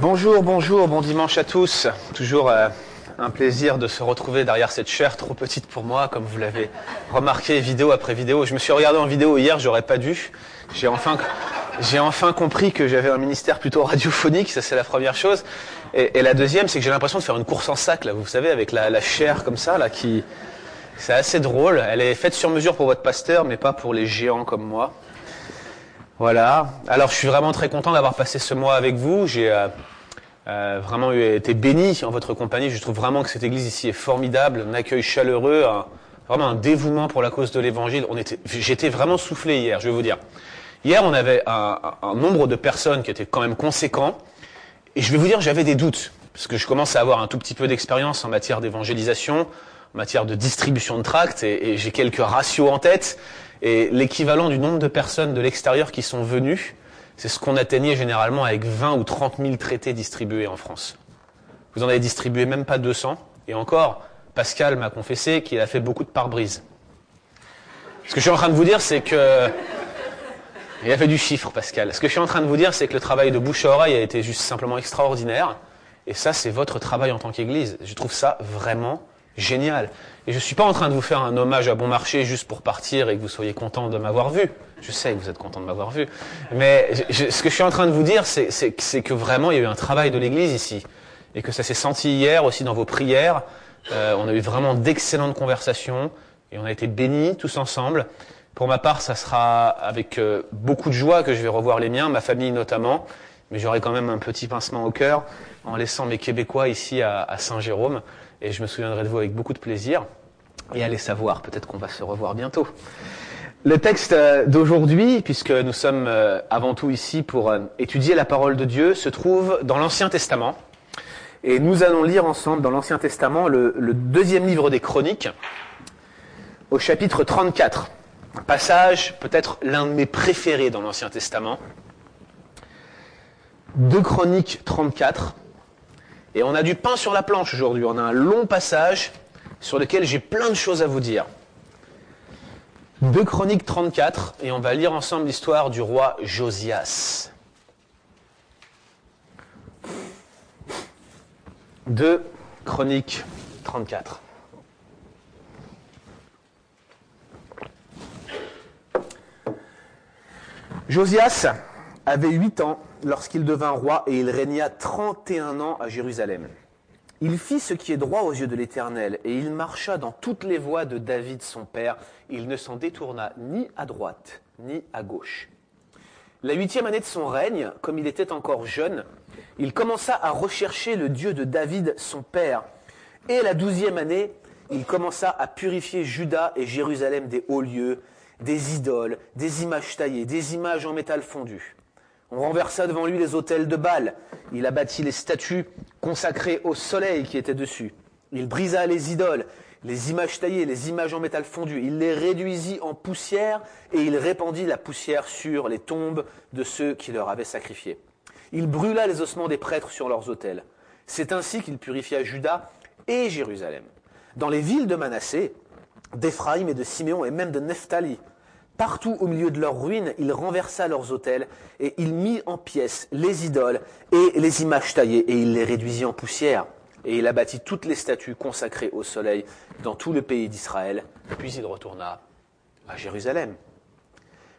Bonjour, bonjour, bon dimanche à tous. Toujours euh, un plaisir de se retrouver derrière cette chair trop petite pour moi, comme vous l'avez remarqué vidéo après vidéo. Je me suis regardé en vidéo hier, j'aurais pas dû. J'ai enfin, j'ai enfin compris que j'avais un ministère plutôt radiophonique, ça c'est la première chose. Et, la deuxième, c'est que j'ai l'impression de faire une course en sac, là, vous savez, avec la, la chair comme ça, là, qui, c'est assez drôle. Elle est faite sur mesure pour votre pasteur, mais pas pour les géants comme moi. Voilà. Alors, je suis vraiment très content d'avoir passé ce mois avec vous. J'ai euh, euh, vraiment été béni en votre compagnie. Je trouve vraiment que cette église ici est formidable, un accueil chaleureux, un- vraiment un dévouement pour la cause de l'évangile. J'étais vraiment soufflé hier, je vais vous dire. Hier, on avait un, nombre de personnes qui était quand même conséquent. Et je vais vous dire, j'avais des doutes, parce que je commence à avoir un tout petit peu d'expérience en matière d'évangélisation, en matière de distribution de tracts, et j'ai quelques ratios en tête. Et l'équivalent du nombre de personnes de l'extérieur qui sont venues, c'est ce qu'on atteignait généralement avec 20 ou 30 000 traités distribués en France. Vous en avez distribué même pas 200, et encore, Pascal m'a confessé qu'il a fait beaucoup de pare-brise. Ce que je suis en train de vous dire, c'est que il a fait du chiffre, Pascal. Ce que je suis en train de vous dire, c'est que le travail de bouche à oreille a été juste simplement extraordinaire. Et ça, c'est votre travail en tant qu'Église. Je trouve ça vraiment génial. Et je suis pas en train de vous faire un hommage à bon marché juste pour partir et que vous soyez content de m'avoir vu. Je sais que vous êtes content de m'avoir vu. Mais je- je- ce que je suis en train de vous dire, c'est que vraiment, il y a eu un travail de l'Église ici. Et que ça s'est senti hier aussi dans vos prières. Euh, on a eu vraiment d'excellentes conversations. Et on a été bénis tous ensemble. Pour ma part, ça sera avec euh, beaucoup de joie que je vais revoir les miens, ma famille notamment, mais j'aurai quand même un petit pincement au cœur en laissant mes Québécois ici à, à Saint-Jérôme, et je me souviendrai de vous avec beaucoup de plaisir. Et allez savoir, peut-être qu'on va se revoir bientôt. Le texte euh, d'aujourd'hui, puisque nous sommes euh, avant tout ici pour euh, étudier la parole de Dieu, se trouve dans l'Ancien Testament. Et nous allons lire ensemble dans l'Ancien Testament le, deuxième livre des Chroniques, au chapitre 34. Un passage, peut-être l'un de mes préférés dans l'Ancien Testament. 2 Chroniques 34. Et on a du pain sur la planche aujourd'hui. On a un long passage sur lequel j'ai plein de choses à vous dire. 2 Chroniques 34, et on va lire ensemble l'histoire du roi Josias. 2 Chroniques 34. Josias avait 8 ans lorsqu'il devint roi et il régna 31 ans à Jérusalem. Il fit ce qui est droit aux yeux de l'Éternel et il marcha dans toutes les voies de David son père. Il ne s'en détourna ni à droite ni à gauche. La huitième année de son règne, comme il était encore jeune, il commença à rechercher le Dieu de David son père. Et la douzième année, il commença à purifier Juda et Jérusalem des hauts lieux, des idoles, des images taillées, des images en métal fondu. On renversa devant lui les autels de Baal. Il abattit les statues consacrées au soleil qui étaient dessus. Il brisa les idoles, les images taillées, les images en métal fondu. Il les réduisit en poussière et il répandit la poussière sur les tombes de ceux qui leur avaient sacrifié. Il brûla les ossements des prêtres sur leurs autels. C'est ainsi qu'il purifia Juda et Jérusalem. Dans les villes de Manassé, d'Éphraïm et de Siméon et même de Nephtali, Partout au milieu de leurs ruines, il renversa leurs autels et il mit en pièces les idoles et les images taillées et il les réduisit en poussière. Et il abattit toutes les statues consacrées au soleil dans tout le pays d'Israël. Puis il retourna à Jérusalem.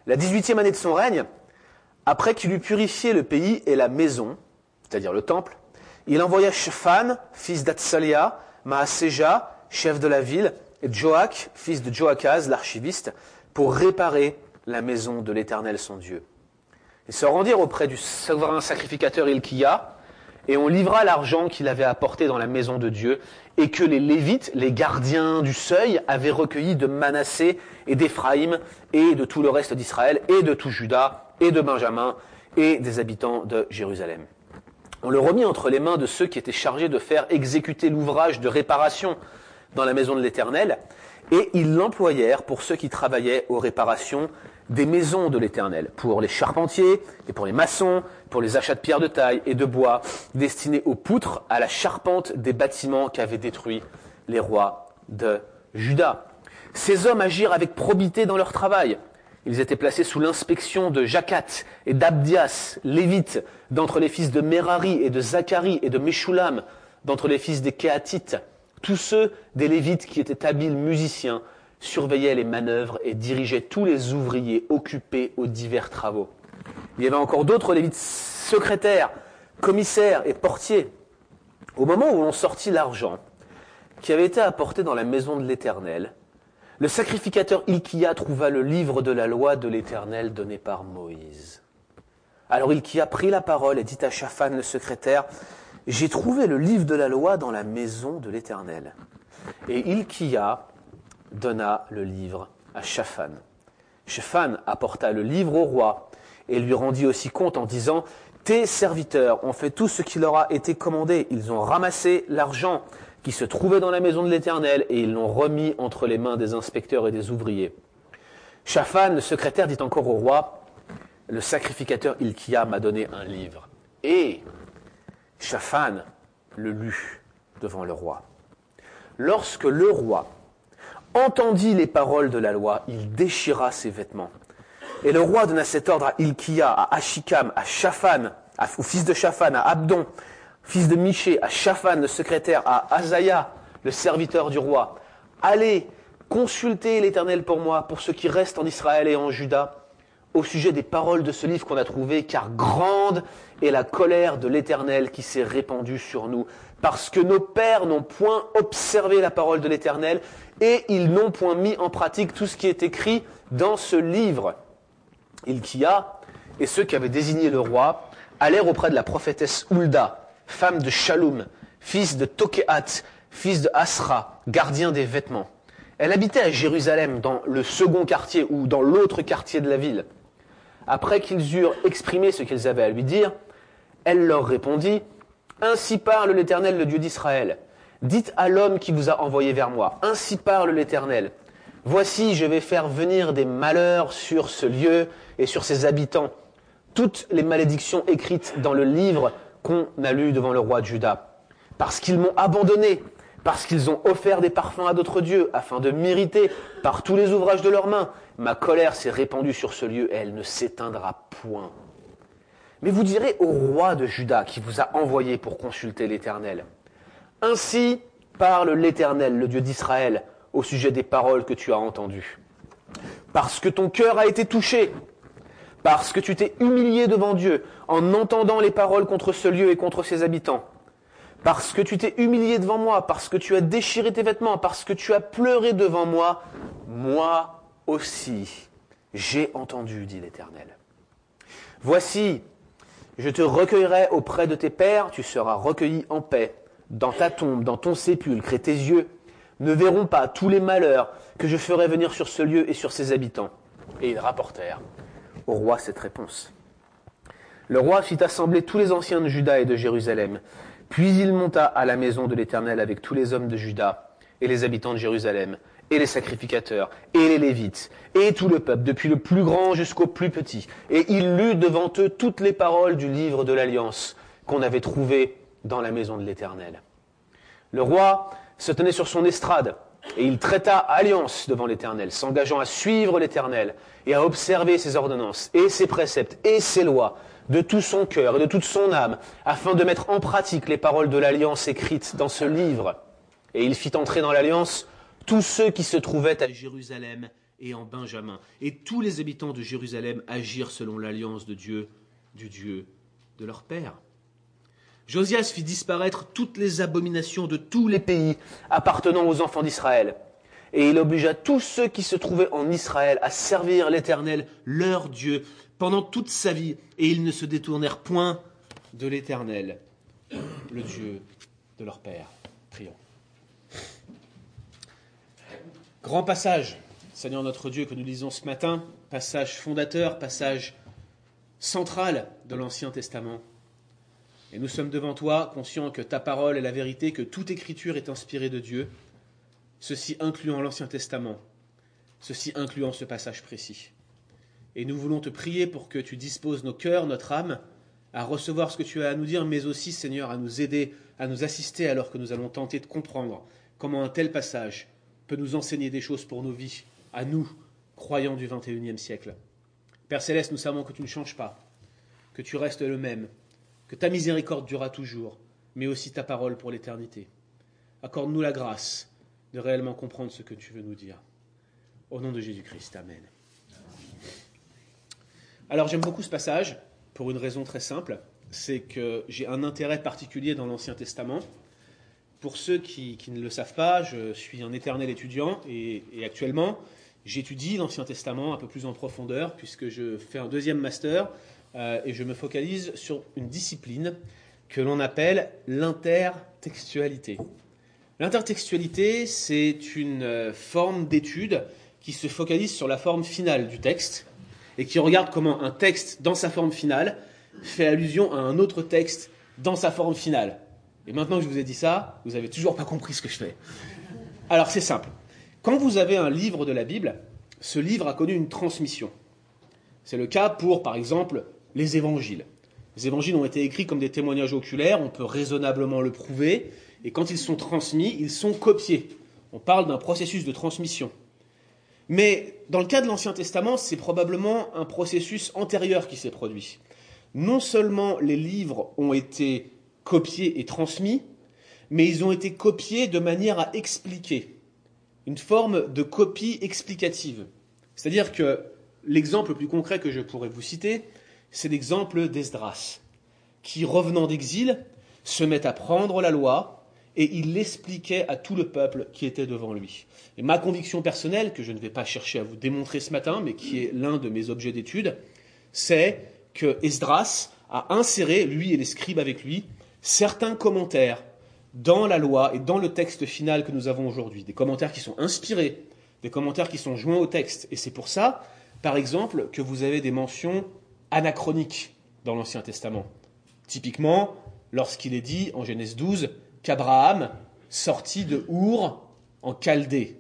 La dix-huitième année de son règne, après qu'il eut purifié le pays et la maison, c'est-à-dire le temple, il envoya Shaphan, fils d'Atsalia, Maaseja, chef de la ville, et Joach, fils de Joachaz, l'archiviste, pour réparer la maison de l'Éternel son Dieu. Ils se rendirent auprès du souverain sacrificateur Ilkia, et on livra l'argent qu'il avait apporté dans la maison de Dieu, et que les Lévites, les gardiens du seuil, avaient recueilli de Manassé et d'Éphraïm, et de tout le reste d'Israël, et de tout Juda, et de Benjamin, et des habitants de Jérusalem. On le remit entre les mains de ceux qui étaient chargés de faire exécuter l'ouvrage de réparation dans la maison de l'Éternel, et ils l'employèrent pour ceux qui travaillaient aux réparations des maisons de l'Éternel, pour les charpentiers et pour les maçons, pour les achats de pierres de taille et de bois, destinés aux poutres, à la charpente des bâtiments qu'avaient détruits les rois de Juda. Ces hommes agirent avec probité dans leur travail. Ils étaient placés sous l'inspection de Jacat et d'Abdias, lévites, d'entre les fils de Merari et de Zacharie et de Meshulam, d'entre les fils des Kéatites. Tous ceux des lévites qui étaient habiles musiciens surveillaient les manœuvres et dirigeaient tous les ouvriers occupés aux divers travaux. Il y avait encore d'autres lévites secrétaires, commissaires et portiers. Au moment où l'on sortit l'argent qui avait été apporté dans la maison de l'Éternel, le sacrificateur Ilkia trouva le livre de la loi de l'Éternel donné par Moïse. Alors Ilkia prit la parole et dit à Shaphan le secrétaire, J'ai trouvé le livre de la loi dans la maison de l'Éternel. Et Ilkia donna le livre à Shaphan. Shaphan apporta le livre au roi et lui rendit aussi compte en disant, Tes serviteurs ont fait tout ce qui leur a été commandé, ils ont ramassé l'argent qui se trouvait dans la maison de l'Éternel, et ils l'ont remis entre les mains des inspecteurs et des ouvriers. Shaphan, le secrétaire, dit encore au roi, le sacrificateur Ilkia m'a donné un livre. Et Shaphan le lut devant le roi. Lorsque le roi entendit les paroles de la loi, il déchira ses vêtements. Et le roi donna cet ordre à Ilkia, à Ashikam, à Shaphan, au fils de Shaphan, à Abdon, fils de Miché, à Shaphan, le secrétaire, à Azaya, le serviteur du roi, allez consulter l'Éternel pour moi, pour ceux qui restent en Israël et en Juda, au sujet des paroles de ce livre qu'on a trouvé, car grande est la colère de l'Éternel qui s'est répandue sur nous, parce que nos pères n'ont point observé la parole de l'Éternel, et ils n'ont point mis en pratique tout ce qui est écrit dans ce livre. Ilkia et ceux qui avaient désigné le roi allèrent auprès de la prophétesse Hulda, femme de Shalom, fils de Tokehat, fils de Asra, gardien des vêtements. Elle habitait à Jérusalem, dans le second quartier ou dans l'autre quartier de la ville. Après qu'ils eurent exprimé ce qu'ils avaient à lui dire, elle leur répondit, Ainsi parle l'Éternel, le Dieu d'Israël. Dites à l'homme qui vous a envoyé vers moi, Ainsi parle l'Éternel. Voici, je vais faire venir des malheurs sur ce lieu et sur ses habitants. Toutes les malédictions écrites dans le livre qu'on a lu devant le roi de Juda. Parce qu'ils m'ont abandonné, parce qu'ils ont offert des parfums à d'autres dieux, afin de m'irriter par tous les ouvrages de leurs mains. Ma colère s'est répandue sur ce lieu et elle ne s'éteindra point. Mais vous direz au roi de Juda qui vous a envoyé pour consulter l'Éternel. Ainsi parle l'Éternel, le Dieu d'Israël, au sujet des paroles que tu as entendues. Parce que ton cœur a été touché, parce que tu t'es humilié devant Dieu en entendant les paroles contre ce lieu et contre ses habitants, parce que tu t'es humilié devant moi, parce que tu as déchiré tes vêtements, parce que tu as pleuré devant moi, moi aussi j'ai entendu, dit l'Éternel. Voici, je te recueillerai auprès de tes pères, tu seras recueilli en paix, dans ta tombe, dans ton sépulcre, et tes yeux ne verront pas tous les malheurs que je ferai venir sur ce lieu et sur ses habitants. Et ils rapportèrent au roi cette réponse. Le roi fit assembler tous les anciens de Juda et de Jérusalem. Puis il monta à la maison de l'Éternel avec tous les hommes de Juda et les habitants de Jérusalem, et les sacrificateurs, et les Lévites, et tout le peuple, depuis le plus grand jusqu'au plus petit. Et il lut devant eux toutes les paroles du livre de l'Alliance qu'on avait trouvé dans la maison de l'Éternel. Le roi se tenait sur son estrade, et il traita alliance devant l'Éternel, s'engageant à suivre l'Éternel et à observer ses ordonnances et ses préceptes et ses lois de tout son cœur et de toute son âme, afin de mettre en pratique les paroles de l'alliance écrites dans ce livre. Et il fit entrer dans l'alliance tous ceux qui se trouvaient à Jérusalem et en Benjamin. Et tous les habitants de Jérusalem agirent selon l'alliance de Dieu, du Dieu de leur père. Josias fit disparaître toutes les abominations de tous les pays appartenant aux enfants d'Israël. Et il obligea tous ceux qui se trouvaient en Israël à servir l'Éternel, leur Dieu, pendant toute sa vie, et ils ne se détournèrent point de l'Éternel, le Dieu de leur Père. Grand passage, Seigneur notre Dieu, que nous lisons ce matin, passage fondateur, passage central de l'Ancien Testament. Et nous sommes devant toi, conscients que ta parole est la vérité, que toute écriture est inspirée de Dieu, ceci incluant l'Ancien Testament, ceci incluant ce passage précis. Et nous voulons te prier pour que tu disposes nos cœurs, notre âme, à recevoir ce que tu as à nous dire, mais aussi, Seigneur, à nous aider, à nous assister alors que nous allons tenter de comprendre comment un tel passage peut nous enseigner des choses pour nos vies, à nous, croyants du XXIe siècle. Père céleste, nous savons que tu ne changes pas, que tu restes le même, que ta miséricorde durera toujours, mais aussi ta parole pour l'éternité. Accorde-nous la grâce de réellement comprendre ce que tu veux nous dire. Au nom de Jésus-Christ, Amen. Alors j'aime beaucoup ce passage pour une raison très simple, c'est que j'ai un intérêt particulier dans l'Ancien Testament. Pour ceux qui, ne le savent pas, je suis un éternel étudiant et, actuellement j'étudie l'Ancien Testament un peu plus en profondeur puisque je fais un deuxième master euh, et je me focalise sur une discipline que l'on appelle l'intertextualité. L'intertextualité, c'est une euh, forme d'étude qui se focalise sur la forme finale du texte et qui regarde comment un texte dans sa forme finale fait allusion à un autre texte dans sa forme finale. Et maintenant que je vous ai dit ça, vous n'avez toujours pas compris ce que je fais. Alors c'est simple. Quand vous avez un livre de la Bible, ce livre a connu une transmission. C'est le cas pour, par exemple, les évangiles. Les évangiles ont été écrits comme des témoignages oculaires, on peut raisonnablement le prouver, et quand ils sont transmis, ils sont copiés. On parle d'un processus de transmission. Mais dans le cas de l'Ancien Testament, c'est probablement un processus antérieur qui s'est produit. Non seulement les livres ont été copiés et transmis, mais ils ont été copiés de manière à expliquer, une forme de copie explicative. C'est-à-dire que l'exemple le plus concret que je pourrais vous citer, c'est l'exemple d'Esdras, qui, revenant d'exil, se met à prendre la loi et il l'expliquait à tout le peuple qui était devant lui. Et ma conviction personnelle, que je ne vais pas chercher à vous démontrer ce matin, mais qui est l'un de mes objets d'étude, c'est que Esdras a inséré, lui et les scribes avec lui, certains commentaires dans la loi et dans le texte final que nous avons aujourd'hui. Des commentaires qui sont inspirés, des commentaires qui sont joints au texte. Et c'est pour ça, par exemple, que vous avez des mentions anachroniques dans l'Ancien Testament. Typiquement, lorsqu'il est dit en Genèse 12 qu'Abraham sortit de Our en Chaldée.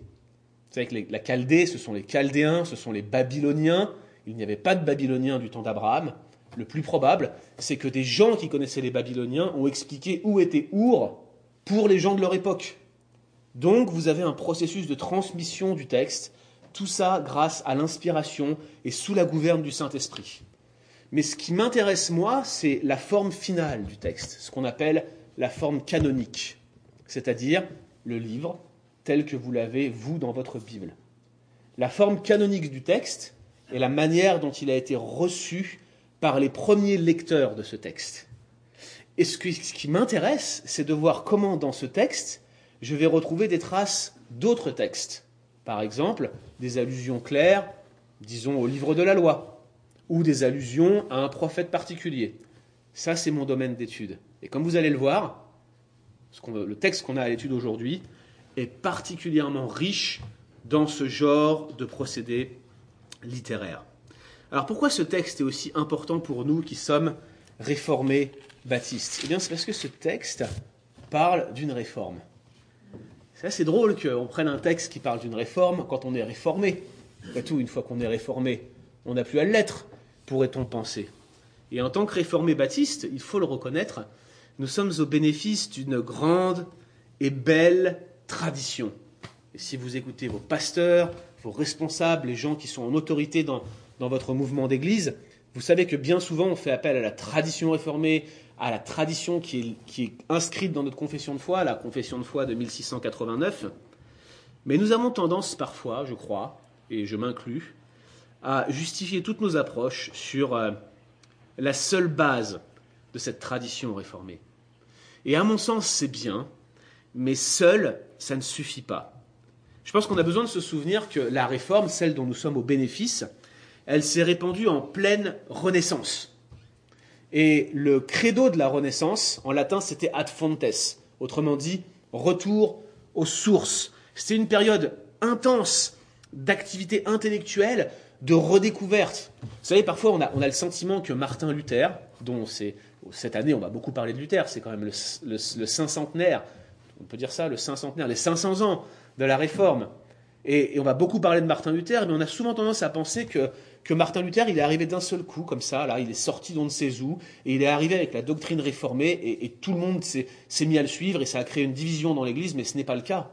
Vous savez que la Chaldée, ce sont les Chaldéens, ce sont les Babyloniens. Il n'y avait pas de Babyloniens du temps d'Abraham. Le plus probable, c'est que des gens qui connaissaient les Babyloniens ont expliqué où était Our pour les gens de leur époque. Donc vous avez un processus de transmission du texte, tout ça grâce à l'inspiration et sous la gouverne du Saint-Esprit. Mais ce qui m'intéresse moi, c'est la forme finale du texte, ce qu'on appelle la forme canonique, c'est-à-dire le livre tel que vous l'avez, vous, dans votre Bible. La forme canonique du texte est la manière dont il a été reçu par les premiers lecteurs de ce texte. Et ce qui, m'intéresse, c'est de voir comment dans ce texte, je vais retrouver des traces d'autres textes. Par exemple, des allusions claires, disons, au livre de la loi, ou des allusions à un prophète particulier. Ça, c'est mon domaine d'étude. Et comme vous allez le voir, le texte qu'on a à l'étude aujourd'hui est particulièrement riche dans ce genre de procédé littéraire. Alors pourquoi ce texte est aussi important pour nous qui sommes réformés baptistes? Eh bien c'est parce que ce texte parle d'une réforme. C'est assez drôle qu'on prenne un texte qui parle d'une réforme quand on est réformé. Après tout, une fois qu'on est réformé, on n'a plus à l'être, pourrait-on penser. Et en tant que réformé baptiste, il faut le reconnaître, nous sommes au bénéfice d'une grande et belle tradition. Et si vous écoutez vos pasteurs, vos responsables, les gens qui sont en autorité dans, votre mouvement d'église, vous savez que bien souvent on fait appel à la tradition réformée, à la tradition qui est, qui est inscrite dans notre confession de foi, la confession de foi de 1689. Mais nous avons tendance parfois, je crois, et je m'inclus, à justifier toutes nos approches sur euh, la seule base de cette tradition réformée. Et à mon sens, c'est bien, mais seul, ça ne suffit pas. Je pense qu'on a besoin de se souvenir que la réforme, celle dont nous sommes au bénéfice, elle s'est répandue en pleine Renaissance. Et le credo de la Renaissance, en latin, c'était ad fontes, autrement dit, retour aux sources. C'était une période intense d'activité intellectuelle, de redécouverte. Vous savez, parfois on a, on a le sentiment que Martin Luther, dont c'est cette année on va beaucoup parler de Luther, c'est quand même le, le, le on peut dire ça, le cinquantenaire, les 500 ans de la réforme. Et, on va beaucoup parler de Martin Luther, mais on a souvent tendance à penser que, que Martin Luther, il est arrivé d'un seul coup, comme ça, là, il est sorti d'on ne sait où, et il est arrivé avec la doctrine réformée, et, et tout le monde s'est mis à le suivre, et ça a créé une division dans l'Église, mais ce n'est pas le cas.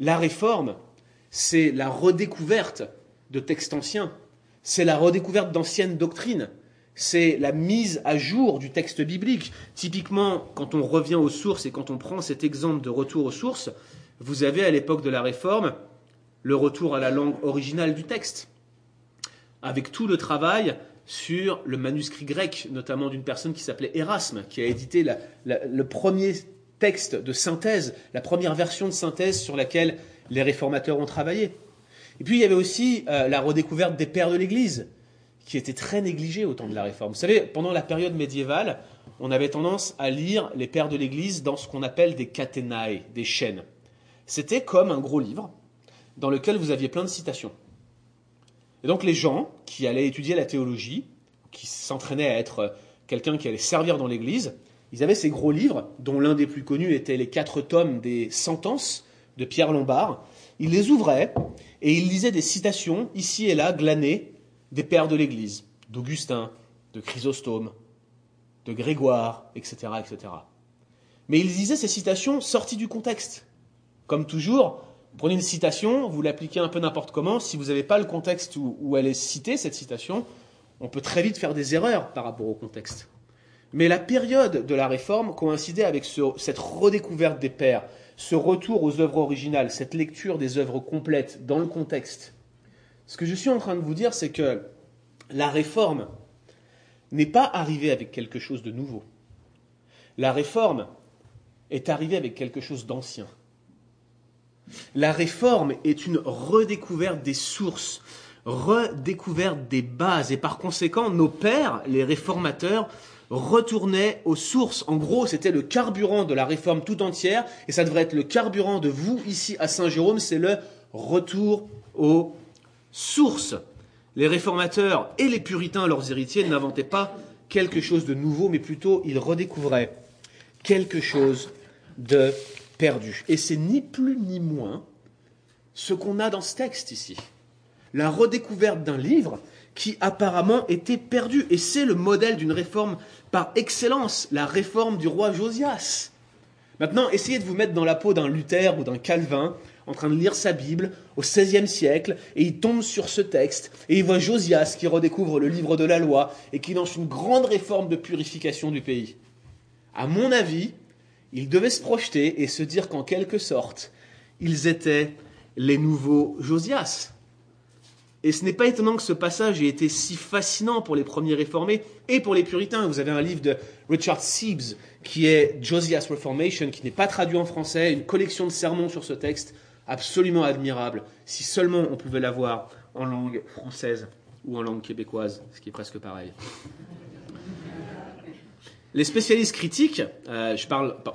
La réforme, c'est la redécouverte de textes anciens, c'est la redécouverte d'anciennes doctrines, c'est la mise à jour du texte biblique. Typiquement, quand on revient aux sources et quand on prend cet exemple de retour aux sources, vous avez à l'époque de la Réforme le retour à la langue originale du texte, avec tout le travail sur le manuscrit grec, notamment d'une personne qui s'appelait Erasme, qui a édité le premier texte de synthèse, la première version de synthèse sur laquelle les réformateurs ont travaillé. Et puis il y avait aussi euh, la redécouverte des pères de l'Église, qui était très négligée au temps de la Réforme. Vous savez, pendant la période médiévale, on avait tendance à lire les pères de l'Église dans ce qu'on appelle des catenae, des chaînes. C'était comme un gros livre dans lequel vous aviez plein de citations. Et donc les gens qui allaient étudier la théologie, qui s'entraînaient à être quelqu'un qui allait servir dans l'Église, ils avaient ces gros livres, dont l'un des plus connus était les quatre tomes des sentences de Pierre Lombard. Ils les ouvraient et ils lisaient des citations, ici et là, glanées des pères de l'Église, d'Augustin, de Chrysostome, de Grégoire, etc., etc. Mais ils lisaient ces citations sorties du contexte. Comme toujours, prenez une citation, vous l'appliquez un peu n'importe comment, si vous n'avez pas le contexte où, elle est citée, cette citation, on peut très vite faire des erreurs par rapport au contexte. Mais la période de la réforme coïncidait avec cette redécouverte des pères, ce retour aux œuvres originales, cette lecture des œuvres complètes dans le contexte. Ce que je suis en train de vous dire, c'est que la réforme n'est pas arrivée avec quelque chose de nouveau. La réforme est arrivée avec quelque chose d'ancien. La réforme est une redécouverte des sources, redécouverte des bases, et par conséquent, nos pères, les réformateurs, retournaient aux sources. En gros, c'était le carburant de la réforme tout entière, et ça devrait être le carburant de vous ici à Saint-Jérôme, c'est le retour aux sources. Les réformateurs et les puritains, leurs héritiers, n'inventaient pas quelque chose de nouveau, mais plutôt ils redécouvraient quelque chose de perdu. Et c'est ni plus ni moins ce qu'on a dans ce texte ici. La redécouverte d'un livre qui apparemment était perdu. Et c'est le modèle d'une réforme par excellence, la réforme du roi Josias. Maintenant, essayez de vous mettre dans la peau d'un Luther ou d'un Calvin en train de lire sa Bible au XVIe siècle, et il tombe sur ce texte, et il voit Josias qui redécouvre le livre de la loi et qui lance une grande réforme de purification du pays. À mon avis, ils devaient se projeter et se dire qu'en quelque sorte, ils étaient les nouveaux Josias. Et ce n'est pas étonnant que ce passage ait été si fascinant pour les premiers réformés et pour les puritains. Vous avez un livre de Richard Siebes qui est Josias Reformation, qui n'est pas traduit en français, une collection de sermons sur ce texte absolument admirable. Si seulement on pouvait l'avoir en langue française ou en langue québécoise, ce qui est presque pareil. Les spécialistes critiques, euh,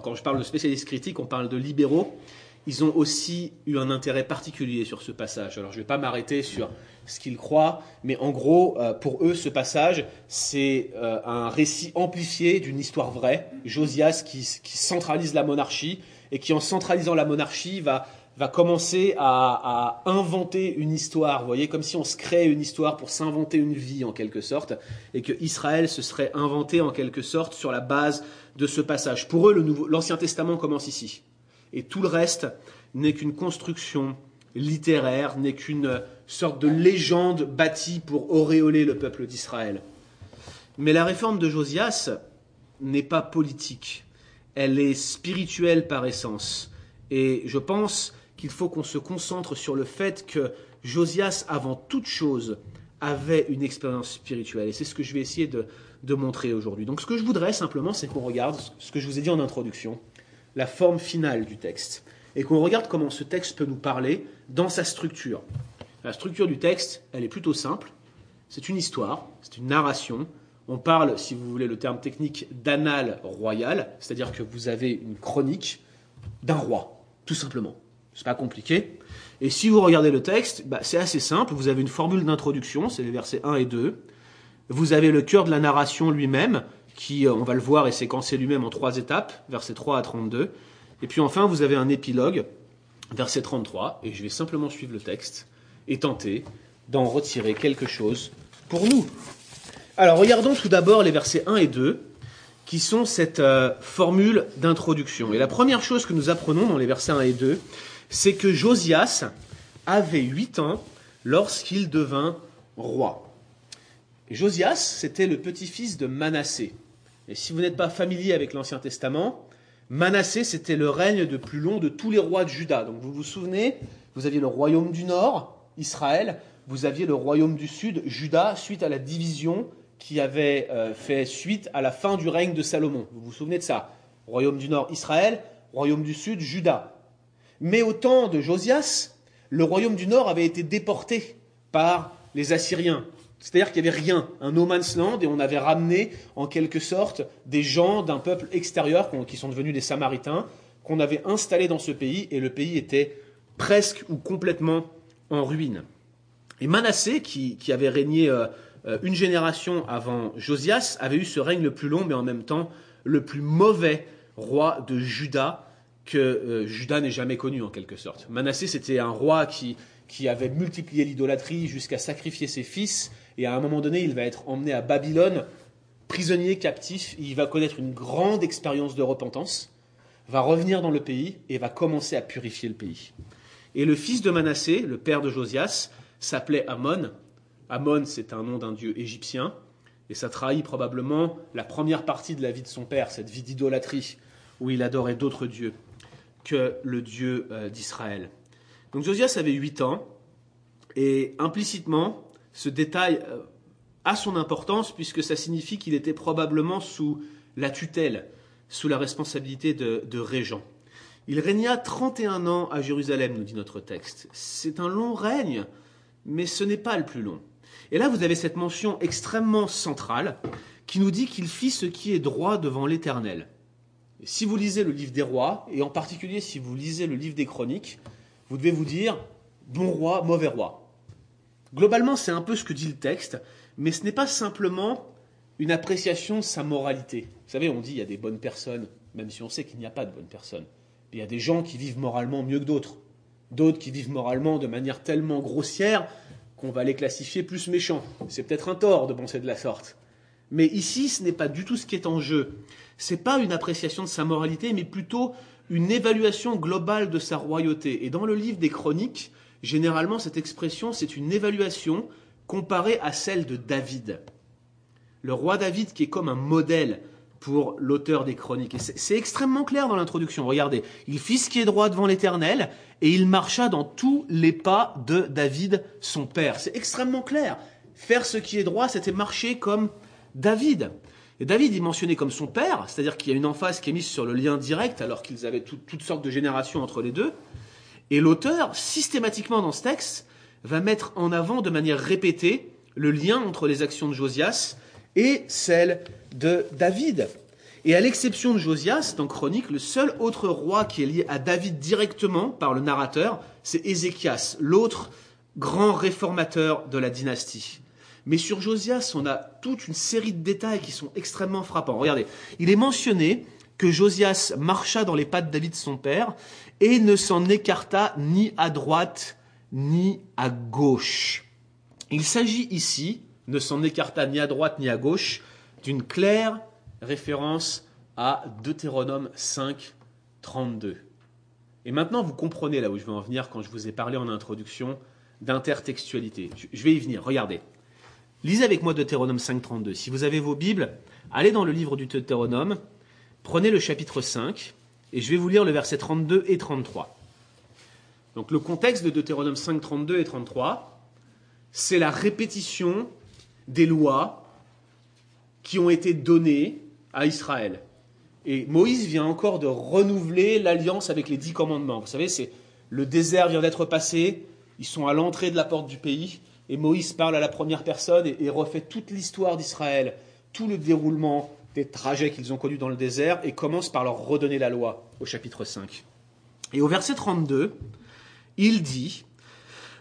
quand je parle de spécialistes critiques, on parle de libéraux, ils ont aussi eu un intérêt particulier sur ce passage. Alors je ne vais pas m'arrêter sur ce qu'ils croient, mais en gros, euh, pour eux, ce passage, c'est euh, un récit amplifié d'une histoire vraie. Josias qui, centralise la monarchie et qui, en centralisant la monarchie, va va commencer à, inventer une histoire, vous voyez, comme si on se créait une histoire pour s'inventer une vie en quelque sorte, et que Israël se serait inventé en quelque sorte sur la base de ce passage. Pour eux, l'Ancien Testament commence ici, et tout le reste n'est qu'une construction littéraire, n'est qu'une sorte de légende bâtie pour auréoler le peuple d'Israël. Mais la réforme de Josias n'est pas politique, elle est spirituelle par essence. Et je pense qu'il faut qu'on se concentre sur le fait que Josias, avant toute chose, avait une expérience spirituelle. Et c'est ce que je vais essayer de, montrer aujourd'hui. Donc ce que je voudrais simplement, c'est qu'on regarde ce que je vous ai dit en introduction, la forme finale du texte. Et qu'on regarde comment ce texte peut nous parler dans sa structure. La structure du texte, elle est plutôt simple. C'est une histoire, c'est une narration. On parle, si vous voulez le terme technique, d'annale royale, c'est-à-dire que vous avez une chronique d'un roi, tout simplement. C'est pas compliqué. Et si vous regardez le texte, bah, c'est assez simple. Vous avez une formule d'introduction, c'est les versets 1 et 2. Vous avez le cœur de la narration lui-même, qui, euh, on va le voir, est séquencé lui-même en trois étapes, versets 3 à 32. Et puis enfin, vous avez un épilogue, verset 33, et je vais simplement suivre le texte et tenter d'en retirer quelque chose pour nous. Alors regardons tout d'abord les versets 1 et 2, qui sont cette euh, formule d'introduction. Et la première chose que nous apprenons dans les versets 1 et 2, c'est que Josias avait huit ans lorsqu'il devint roi. Josias, c'était le petit-fils de Manassé. Et si vous n'êtes pas familier avec l'Ancien Testament, Manassé, c'était le règne de plus long de tous les rois de Juda. Donc vous vous souvenez, vous aviez le royaume du nord, Israël, vous aviez le royaume du sud, Juda, suite à la division qui avait euh, fait suite à la fin du règne de Salomon. Vous vous souvenez de ça? Royaume du nord, Israël, royaume du sud, Juda. Mais au temps de Josias, le royaume du nord avait été déporté par les Assyriens. C'est-à-dire qu'il n'y avait rien, un no man's land, et on avait ramené en quelque sorte des gens d'un peuple extérieur, qui sont devenus des Samaritains, qu'on avait installés dans ce pays, et le pays était presque ou complètement en ruine. Et Manassé, qui, avait régné euh, euh, une génération avant Josias, avait eu ce règne le plus long, mais en même temps le plus mauvais roi de Juda que euh, Juda n'ait jamais connu en quelque sorte. Manassé, c'était un roi qui, qui avait multiplié l'idolâtrie jusqu'à sacrifier ses fils, et à un moment donné, il va être emmené à Babylone, prisonnier, captif, il va connaître une grande expérience de repentance, va revenir dans le pays et va commencer à purifier le pays. Et le fils de Manassé, le père de Josias, s'appelait Amon. Amon, c'est un nom d'un dieu égyptien, et ça trahit probablement la première partie de la vie de son père, cette vie d'idolâtrie, où il adorait d'autres dieux que le Dieu euh, d'Israël. Donc Josias avait 8 ans, et implicitement, ce détail euh, a son importance puisque ça signifie qu'il était probablement sous la tutelle, sous la responsabilité de, régent. Il régna 31 ans à Jérusalem, nous dit notre texte. C'est un long règne, mais ce n'est pas le plus long. Et là, vous avez cette mention extrêmement centrale qui nous dit qu'il fit ce qui est droit devant l'Éternel. Si vous lisez le livre des rois, et en particulier si vous lisez le livre des chroniques, vous devez vous dire bon roi, mauvais roi. Globalement, c'est un peu ce que dit le texte, mais ce n'est pas simplement une appréciation de sa moralité. Vous savez, on dit il y a des bonnes personnes, même si on sait qu'il n'y a pas de bonnes personnes. Il y a des gens qui vivent moralement mieux que d'autres. D'autres qui vivent moralement de manière tellement grossière qu'on va les classifier plus méchants. C'est peut-être un tort de penser de la sorte. Mais ici, ce n'est pas du tout ce qui est en jeu. Ce n'est pas une appréciation de sa moralité, mais plutôt une évaluation globale de sa royauté. Et dans le livre des Chroniques, Généralement, cette expression, c'est une évaluation comparée à celle de David. Le roi David qui est comme un modèle pour l'auteur des chroniques. c'est extrêmement clair dans l'introduction. Regardez, il fit ce qui est droit devant l'Éternel et il marcha dans tous les pas de David, son père. C'est extrêmement clair. Faire ce qui est droit, c'était marcher comme David. David est mentionné comme son père, c'est-à-dire qu'il y a une emphase qui est mise sur le lien direct alors qu'ils avaient toutes sortes de générations entre les deux. Et l'auteur, systématiquement dans ce texte, va mettre en avant de manière répétée le lien entre les actions de Josias et celles de David. Et à l'exception de Josias, dans Chronique, le seul autre roi qui est lié à David directement par le narrateur, c'est Ézéchias, l'autre grand réformateur de la dynastie. Mais sur Josias, on a toute une série de détails qui sont extrêmement frappants. Regardez, il est mentionné que Josias marcha dans les pas de David son père et ne s'en écarta ni à droite ni à gauche. Il s'agit ici, ne s'en écarta ni à droite ni à gauche, d'une claire référence à Deutéronome 5, 32. Et maintenant, vous comprenez là où je veux en venir quand je vous ai parlé en introduction d'intertextualité. Je vais y venir, regardez. Lisez avec moi Deutéronome 5, 32. Si vous avez vos Bibles, allez dans le livre du Deutéronome, prenez le chapitre 5, et je vais vous lire le verset 32 et 33. Donc le contexte de Deutéronome 5, 32 et 33, c'est la répétition des lois qui ont été données à Israël. Et Moïse vient encore de renouveler l'alliance avec les dix commandements. Vous savez, c'est le désert vient d'être passé, ils sont à l'entrée de la porte du pays, et Moïse parle à la première personne et, refait toute l'histoire d'Israël, tout le déroulement, des trajets qu'ils ont connus dans le désert et commence par leur redonner la loi au chapitre 5. Et au verset 32, il dit,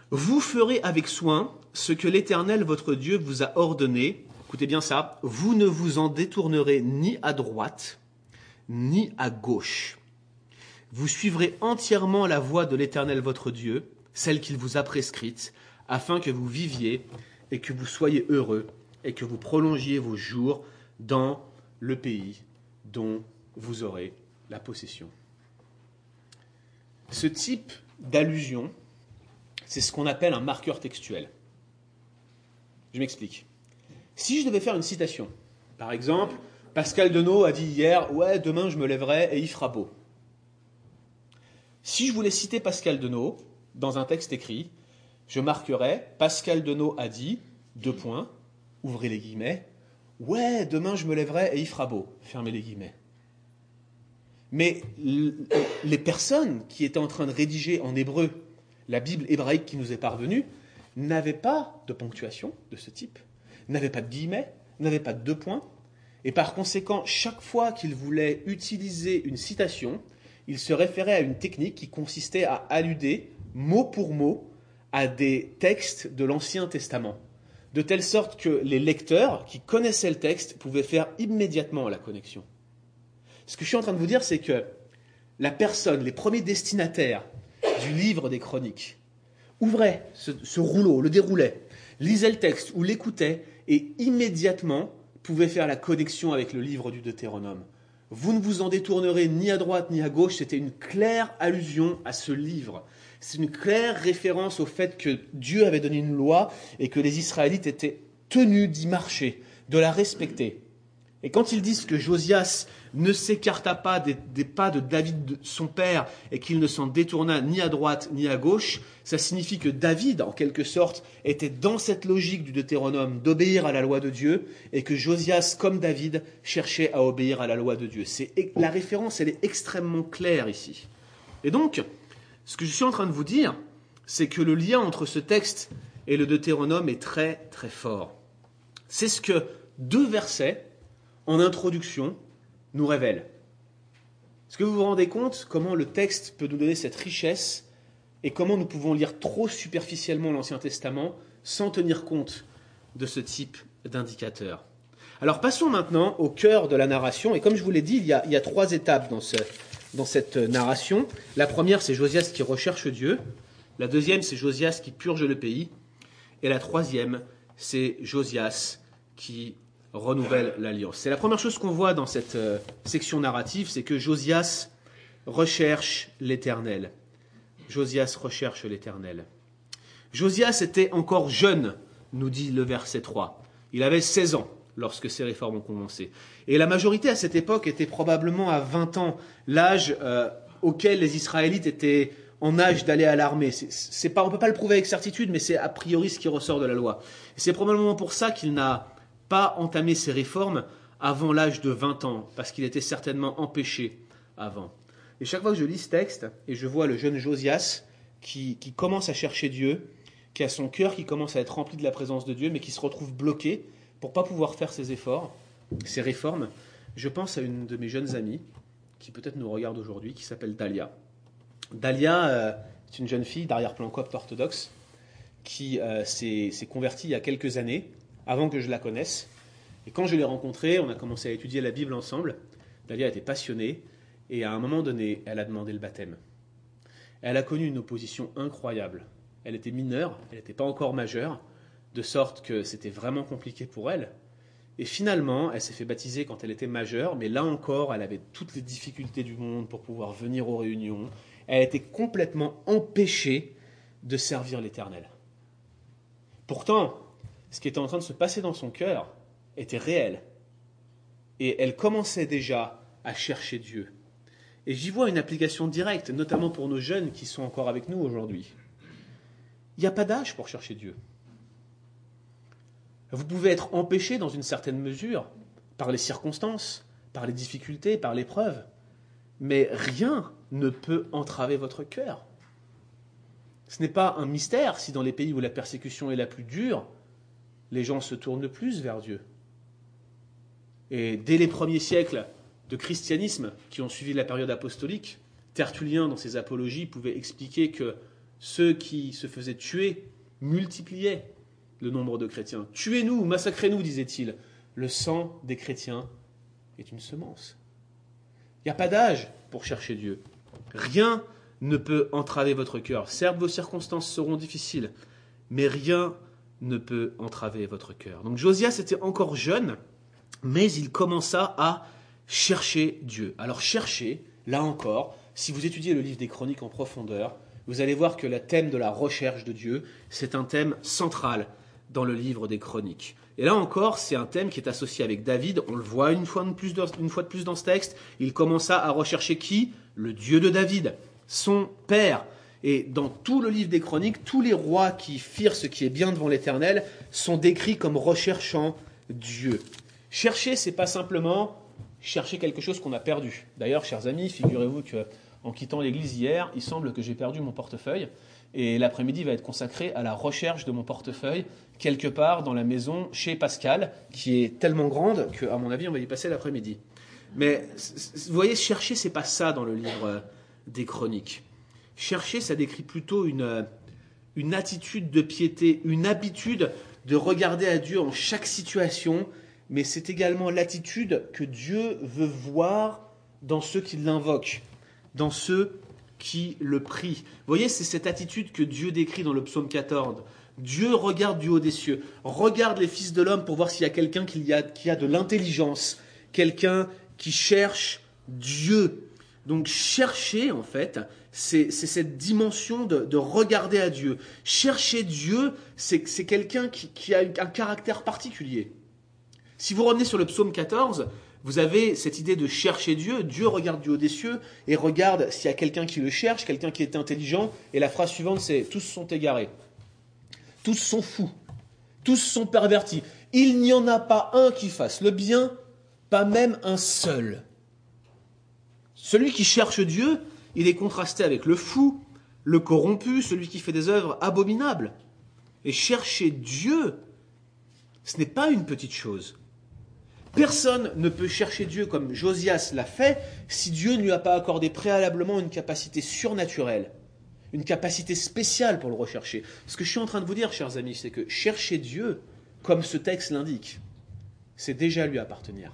Vous ferez avec soin ce que l'Éternel votre Dieu vous a ordonné. Écoutez bien ça, vous ne vous en détournerez ni à droite, ni à gauche. Vous suivrez entièrement la voie de l'Éternel votre Dieu, celle qu'il vous a prescrite, afin que vous viviez et que vous soyez heureux et que vous prolongiez vos jours dans le pays dont vous aurez la possession. Ce type d'allusion, c'est ce qu'on appelle un marqueur textuel. Je m'explique. Si je devais faire une citation, par exemple, Pascal Denot a dit hier Ouais, demain je me lèverai et il fera beau. Si je voulais citer Pascal Denot dans un texte écrit, je marquerais Pascal Denot a dit, deux points, ouvrez les guillemets, Ouais, demain je me lèverai et il fera beau, fermez les guillemets. Mais les personnes qui étaient en train de rédiger en hébreu la Bible hébraïque qui nous est parvenue n'avaient pas de ponctuation de ce type, n'avaient pas de guillemets, n'avaient pas de deux points, et par conséquent, chaque fois qu'ils voulaient utiliser une citation, ils se référaient à une technique qui consistait à alluder mot pour mot à des textes de l'Ancien Testament, de telle sorte que les lecteurs qui connaissaient le texte pouvaient faire immédiatement la connexion. Ce que je suis en train de vous dire, c'est que la personne, les premiers destinataires du livre des chroniques, ouvraient ce, rouleau, le déroulaient, lisaient le texte ou l'écoutaient et immédiatement pouvaient faire la connexion avec le livre du Deutéronome. Vous ne vous en détournerez ni à droite ni à gauche, c'était une claire allusion à ce livre. C'est une claire référence au fait que Dieu avait donné une loi et que les Israélites étaient tenus d'y marcher, de la respecter. Et quand ils disent que Josias ne s'écarta pas des, pas de David, son père, et qu'il ne s'en détourna ni à droite ni à gauche, ça signifie que David, en quelque sorte, était dans cette logique du Deutéronome d'obéir à la loi de Dieu, et que Josias, comme David, cherchait à obéir à la loi de Dieu. C'est, la référence, elle est extrêmement claire ici. Et donc, ce que je suis en train de vous dire, c'est que le lien entre ce texte et le Deutéronome est très très fort. C'est ce que deux versets en introduction, nous révèle. Est-ce que vous vous rendez compte comment le texte peut nous donner cette richesse et comment nous pouvons lire trop superficiellement l'Ancien Testament sans tenir compte de ce type d'indicateur? Alors passons maintenant au cœur de la narration, et comme je vous l'ai dit, il y, a, trois étapes dans, dans cette narration. La première, c'est Josias qui recherche Dieu, la deuxième, c'est Josias qui purge le pays, et la troisième, c'est Josias qui renouvelle l'alliance. C'est la première chose qu'on voit dans cette euh, section narrative, c'est que Josias recherche l'Éternel. Josias recherche l'Éternel. Josias était encore jeune, nous dit le verset 3. Il avait 16 ans lorsque ces réformes ont commencé. Et la majorité à cette époque était probablement à 20 ans, l'âge euh, auquel les Israélites étaient en âge d'aller à l'armée. C'est pas, on ne peut pas le prouver avec certitude, mais c'est a priori ce qui ressort de la loi. C'est probablement pour ça qu'il n'a pas entamer ses réformes avant l'âge de 20 ans, parce qu'il était certainement empêché avant. Et chaque fois que je lis ce texte, et je vois le jeune Josias qui, commence à chercher Dieu, qui a son cœur qui commence à être rempli de la présence de Dieu, mais qui se retrouve bloqué pour pas pouvoir faire ses efforts, ses réformes, je pense à une de mes jeunes amies, qui peut-être nous regarde aujourd'hui, qui s'appelle Dalia. Dalia euh, est une jeune fille d'arrière-plan copte orthodoxe qui euh, s'est convertie il y a quelques années avant que je la connaisse. Et quand je l'ai rencontrée, on a commencé à étudier la Bible ensemble. Dalia était passionnée et à un moment donné, elle a demandé le baptême. Elle a connu une opposition incroyable. Elle était mineure, elle n'était pas encore majeure, de sorte que c'était vraiment compliqué pour elle. Et finalement, elle s'est fait baptiser quand elle était majeure, mais là encore, elle avait toutes les difficultés du monde pour pouvoir venir aux réunions. Elle était complètement empêchée de servir l'Éternel. Pourtant, ce qui était en train de se passer dans son cœur était réel. Et elle commençait déjà à chercher Dieu. Et j'y vois une application directe, notamment pour nos jeunes qui sont encore avec nous aujourd'hui. Il n'y a pas d'âge pour chercher Dieu. Vous pouvez être empêché dans une certaine mesure par les circonstances, par les difficultés, par l'épreuve, mais rien ne peut entraver votre cœur. Ce n'est pas un mystère si dans les pays où la persécution est la plus dure, les gens se tournent plus vers Dieu. Et dès les premiers siècles de christianisme qui ont suivi la période apostolique, Tertullien, dans ses apologies, pouvait expliquer que ceux qui se faisaient tuer multipliaient le nombre de chrétiens. Tuez-nous, massacrez-nous, disait-il. Le sang des chrétiens est une semence. Il n'y a pas d'âge pour chercher Dieu. Rien ne peut entraver votre cœur. Certes, vos circonstances seront difficiles, mais rien ne peut entraver votre cœur. Donc Josias était encore jeune, mais il commença à chercher Dieu. Alors chercher, là encore, si vous étudiez le livre des chroniques en profondeur, vous allez voir que le thème de la recherche de Dieu, c'est un thème central dans le livre des chroniques. Et là encore, c'est un thème qui est associé avec David. On le voit une fois de plus, dans ce texte. Il commença à rechercher qui Le Dieu de David, son père. Et dans tout le livre des chroniques, tous les rois qui firent ce qui est bien devant l'Éternel sont décrits comme recherchant Dieu. Chercher, c'est pas simplement chercher quelque chose qu'on a perdu. D'ailleurs, chers amis, figurez-vous que en quittant l'église hier, il semble que j'ai perdu mon portefeuille. Et l'après-midi va être consacré à la recherche de mon portefeuille quelque part dans la maison chez Pascal, qui est tellement grande qu'à mon avis, on va y passer l'après-midi. Mais vous voyez, chercher, c'est pas ça dans le livre euh, des chroniques. Chercher, ça décrit plutôt une, euh, une attitude de piété, une habitude de regarder à Dieu en chaque situation, mais c'est également l'attitude que Dieu veut voir dans ceux qui l'invoquent, dans ceux qui le prient. Vous voyez, c'est cette attitude que Dieu décrit dans le psaume 14. Dieu regarde du haut des cieux, regarde les fils de l'homme pour voir s'il y a quelqu'un qui a, qui a de l'intelligence, quelqu'un qui cherche Dieu. Donc chercher, en fait, c'est cette dimension de, regarder à Dieu. Chercher Dieu, c'est quelqu'un qui, qui, a un caractère particulier. Si vous revenez sur le psaume 14, vous avez cette idée de chercher Dieu. Dieu regarde du haut des cieux et regarde s'il y a quelqu'un qui le cherche, quelqu'un qui est intelligent. Et la phrase suivante, c'est Tous sont égarés. Tous sont fous. Tous sont pervertis. Il n'y en a pas un qui fasse le bien, pas même un seul. Celui qui cherche Dieu, il est contrasté avec le fou, le corrompu, celui qui fait des œuvres abominables. Et chercher Dieu, ce n'est pas une petite chose. Personne ne peut chercher Dieu comme Josias l'a fait si Dieu ne lui a pas accordé préalablement une capacité surnaturelle, une capacité spéciale pour le rechercher. Ce que je suis en train de vous dire, chers amis, c'est que chercher Dieu, comme ce texte l'indique, c'est déjà lui appartenir.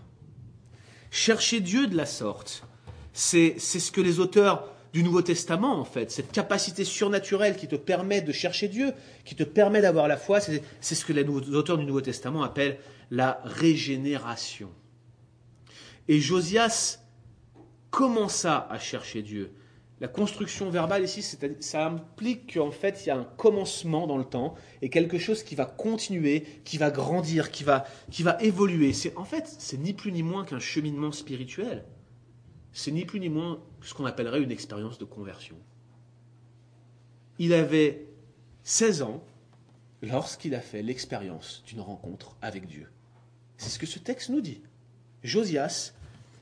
Chercher Dieu de la sorte, c'est ce que les auteurs du Nouveau Testament, en fait, cette capacité surnaturelle qui te permet de chercher Dieu, qui te permet d'avoir la foi, c'est ce que les auteurs du Nouveau Testament appellent la régénération. Et Josias commença à chercher Dieu. La construction verbale ici, ça implique qu'en fait, il y a un commencement dans le temps et quelque chose qui va continuer, qui va grandir, qui va, qui va évoluer. C'est, en fait, c'est ni plus ni moins qu'un cheminement spirituel. C'est ni plus ni moins ce qu'on appellerait une expérience de conversion. Il avait 16 ans lorsqu'il a fait l'expérience d'une rencontre avec Dieu. C'est ce que ce texte nous dit. Josias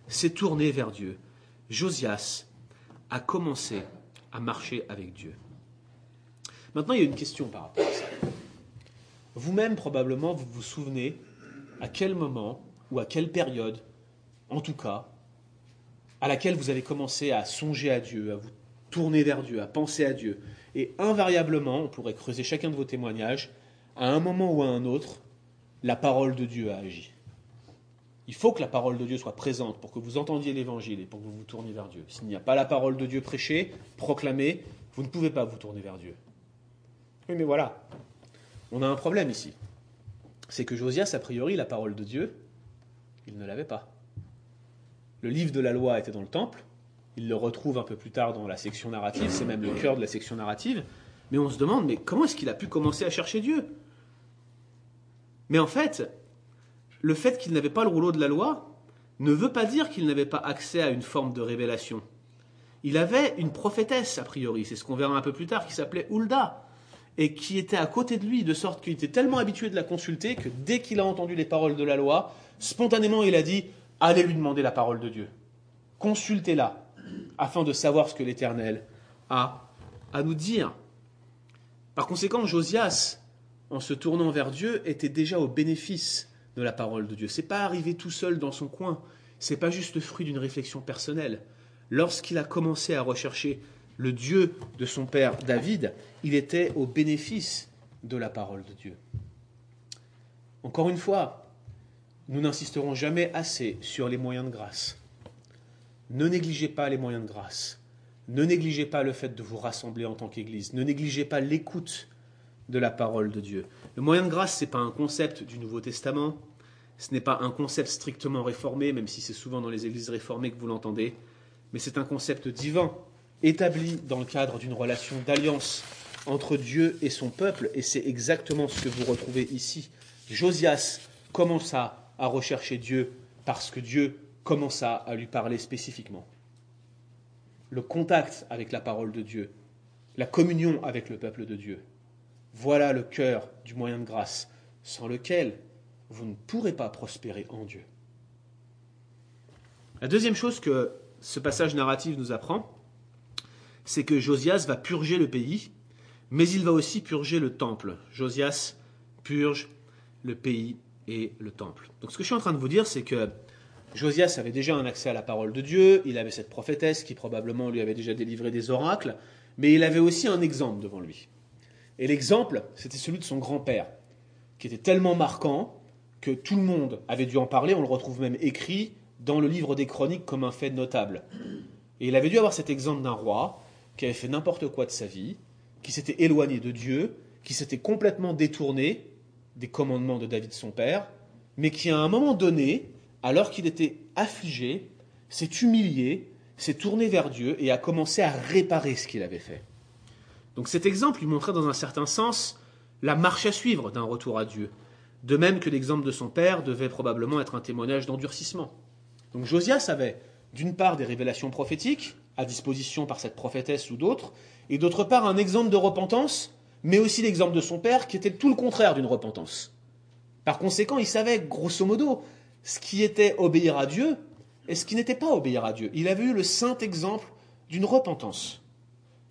s'est tourné vers Dieu. Josias a commencé à marcher avec Dieu. Maintenant, il y a une question par rapport à ça. Vous-même, probablement, vous vous souvenez à quel moment ou à quelle période, en tout cas, à laquelle vous avez commencé à songer à Dieu, à vous tourner vers Dieu, à penser à Dieu. Et invariablement, on pourrait creuser chacun de vos témoignages, à un moment ou à un autre, la parole de Dieu a agi. Il faut que la parole de Dieu soit présente pour que vous entendiez l'évangile et pour que vous vous tourniez vers Dieu. S'il n'y a pas la parole de Dieu prêchée, proclamée, vous ne pouvez pas vous tourner vers Dieu. Oui, mais voilà, on a un problème ici. C'est que Josias, a priori, la parole de Dieu, il ne l'avait pas. Le livre de la loi était dans le temple, il le retrouve un peu plus tard dans la section narrative, c'est même le cœur de la section narrative, mais on se demande, mais comment est-ce qu'il a pu commencer à chercher Dieu? Mais en fait, le fait qu'il n'avait pas le rouleau de la loi ne veut pas dire qu'il n'avait pas accès à une forme de révélation. Il avait une prophétesse, a priori, c'est ce qu'on verra un peu plus tard, qui s'appelait Hulda, et qui était à côté de lui, de sorte qu'il était tellement habitué de la consulter que dès qu'il a entendu les paroles de la loi, spontanément il a dit Allez lui demander la parole de Dieu. Consultez-la, afin de savoir ce que l'Éternel a à nous dire. Par conséquent, Josias en se tournant vers Dieu, était déjà au bénéfice de la parole de Dieu. C'est pas arrivé tout seul dans son coin. C'est pas juste le fruit d'une réflexion personnelle. Lorsqu'il a commencé à rechercher le Dieu de son père David, il était au bénéfice de la parole de Dieu. Encore une fois, nous n'insisterons jamais assez sur les moyens de grâce. Ne négligez pas les moyens de grâce. Ne négligez pas le fait de vous rassembler en tant qu'Église. Ne négligez pas l'écoute de la parole de Dieu. Le moyen de grâce, ce n'est pas un concept du Nouveau Testament, ce n'est pas un concept strictement réformé, même si c'est souvent dans les églises réformées que vous l'entendez, mais c'est un concept divin, établi dans le cadre d'une relation d'alliance entre Dieu et son peuple, et c'est exactement ce que vous retrouvez ici. Josias commença à rechercher Dieu parce que Dieu commença à lui parler spécifiquement. Le contact avec la parole de Dieu, la communion avec le peuple de Dieu, voilà le cœur du moyen de grâce, sans lequel vous ne pourrez pas prospérer en Dieu. La deuxième chose que ce passage narratif nous apprend, c'est que Josias va purger le pays, mais il va aussi purger le temple. Josias purge le pays et le temple. Donc ce que je suis en train de vous dire, c'est que Josias avait déjà un accès à la parole de Dieu, il avait cette prophétesse qui probablement lui avait déjà délivré des oracles, mais il avait aussi un exemple devant lui. Et l'exemple, c'était celui de son grand-père, qui était tellement marquant que tout le monde avait dû en parler, on le retrouve même écrit dans le livre des chroniques comme un fait notable. Et il avait dû avoir cet exemple d'un roi qui avait fait n'importe quoi de sa vie, qui s'était éloigné de Dieu, qui s'était complètement détourné des commandements de David son père, mais qui à un moment donné, alors qu'il était affligé, s'est humilié, s'est tourné vers Dieu et a commencé à réparer ce qu'il avait fait. Donc cet exemple lui montrait dans un certain sens la marche à suivre d'un retour à Dieu, de même que l'exemple de son père devait probablement être un témoignage d'endurcissement. Donc Josias avait d'une part des révélations prophétiques à disposition par cette prophétesse ou d'autres, et d'autre part un exemple de repentance, mais aussi l'exemple de son père qui était tout le contraire d'une repentance. Par conséquent, il savait grosso modo ce qui était obéir à Dieu et ce qui n'était pas obéir à Dieu. Il avait eu le saint exemple d'une repentance.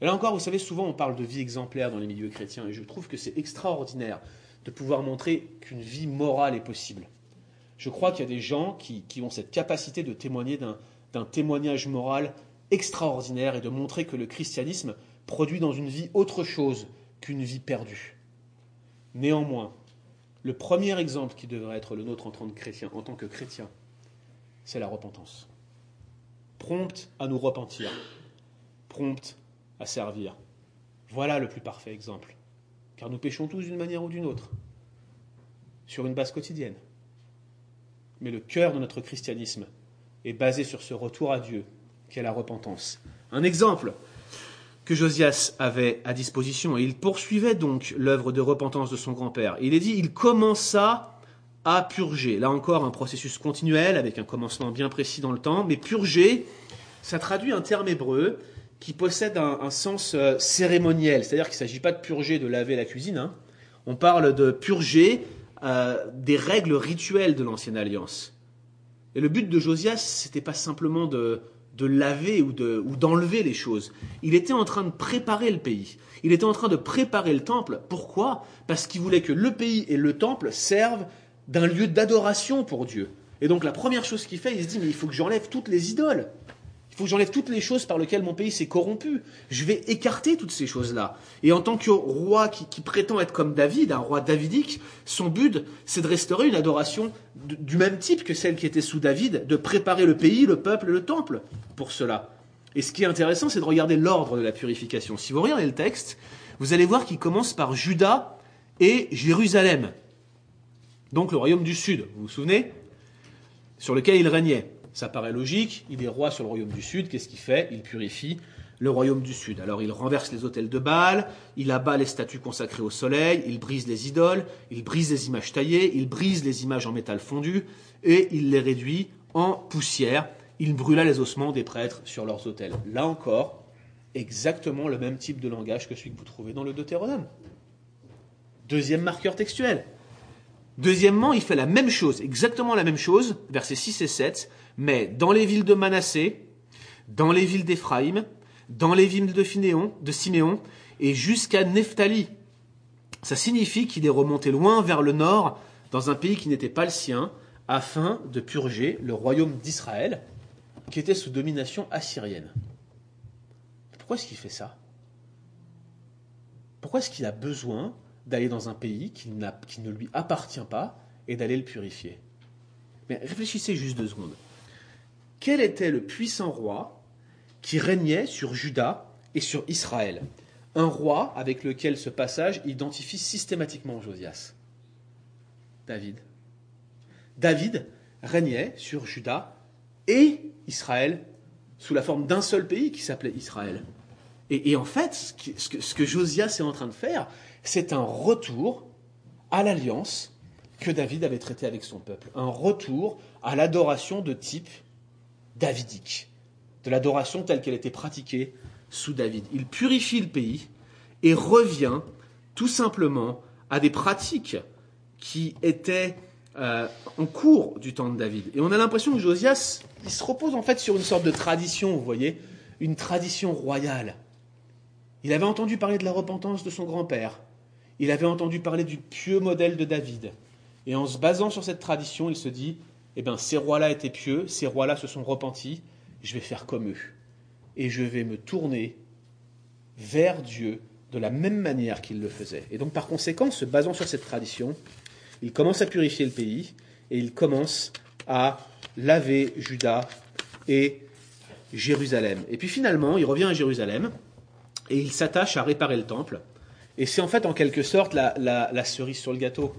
Et là encore, vous savez, souvent on parle de vie exemplaire dans les milieux chrétiens, et je trouve que c'est extraordinaire de pouvoir montrer qu'une vie morale est possible. Je crois qu'il y a des gens qui, ont cette capacité de témoigner d'un témoignage moral extraordinaire et de montrer que le christianisme produit dans une vie autre chose qu'une vie perdue. Néanmoins, le premier exemple qui devrait être le nôtre en tant que chrétien, en tant que chrétien, c'est la repentance. Prompte à nous repentir, prompte à servir. Voilà le plus parfait exemple. Car nous péchons tous d'une manière ou d'une autre, sur une base quotidienne. Mais le cœur de notre christianisme est basé sur ce retour à Dieu, qu'est la repentance. Un exemple que Josias avait à disposition, et il poursuivait donc l'œuvre de repentance de son grand-père. Il est dit, il commença à purger. Là encore, un processus continuel, avec un commencement bien précis dans le temps, mais purger, ça traduit un terme hébreu qui possède un, sens euh, cérémoniel, c'est-à-dire qu'il ne s'agit pas de purger, de laver la cuisine, hein. on parle de purger euh, des règles rituelles de l'ancienne alliance. Et le but de Josias, n'était pas simplement de, de laver ou, de, ou d'enlever les choses. Il était en train de préparer le pays. Il était en train de préparer le temple. Pourquoi? Parce qu'il voulait que le pays et le temple servent d'un lieu d'adoration pour Dieu. Et donc la première chose qu'il fait, il se dit, mais il faut que j'enlève toutes les idoles. Faut que j'enlève toutes les choses par lesquelles mon pays s'est corrompu. Je vais écarter toutes ces choses-là. Et en tant que roi qui, prétend être comme David, un roi davidique, son but, c'est de restaurer une adoration du même type que celle qui était sous David, de préparer le pays, le peuple et le temple pour cela. Et ce qui est intéressant, c'est de regarder l'ordre de la purification. Si vous regardez le texte, vous allez voir qu'il commence par Juda et Jérusalem. Donc le royaume du sud, vous vous souvenez Sur lequel il régnait. Ça paraît logique, il est roi sur le royaume du sud, qu'est-ce qu'il fait? Il purifie le royaume du sud. Alors il renverse les hôtels de Baal, il abat les statues consacrées au soleil, il brise les idoles, il brise les images taillées, il brise les images en métal fondu, et il les réduit en poussière. Il brûla les ossements des prêtres sur leurs autels. Là encore, exactement le même type de langage que celui que vous trouvez dans le Deutéronome. Deuxième marqueur textuel. Deuxièmement, il fait la même chose, exactement la même chose, versets 6 et 7, mais dans les villes de Manassé, dans les villes d'Éphraïm, dans les villes de, Finéon, de Siméon, et jusqu'à Nephtali. Ça signifie qu'il est remonté loin vers le nord, dans un pays qui n'était pas le sien, afin de purger le royaume d'Israël, qui était sous domination assyrienne. Pourquoi est-ce qu'il fait ça? Pourquoi est-ce qu'il a besoin d'aller dans un pays qui, ne lui appartient pas et d'aller le purifier. Mais réfléchissez juste deux secondes. Quel était le puissant roi qui régnait sur Juda et sur Israël? Un roi avec lequel ce passage identifie systématiquement Josias. David. David régnait sur Juda et Israël sous la forme d'un seul pays qui s'appelait Israël. Et, en fait, ce que Josias est en train de faire, c'est un retour à l'alliance que David avait traitée avec son peuple. Un retour à l'adoration de type davidique, de l'adoration telle qu'elle était pratiquée sous David. Il purifie le pays et revient tout simplement à des pratiques qui étaient euh, en cours du temps de David. Et on a l'impression que Josias, il se repose en fait sur une sorte de tradition, vous voyez, une tradition royale. Il avait entendu parler de la repentance de son grand-père. Il avait entendu parler du pieux modèle de David. Et en se basant sur cette tradition, il se dit, eh bien, ces rois-là étaient pieux, ces rois-là se sont repentis, je vais faire comme eux. Et je vais me tourner vers Dieu de la même manière qu'il le faisait. Et donc, par conséquent, se basant sur cette tradition, il commence à purifier le pays et il commence à laver Juda et Jérusalem. Et puis finalement, il revient à Jérusalem et il s'attache à réparer le temple. Et c'est en fait en quelque sorte la, la, cerise sur le gâteau,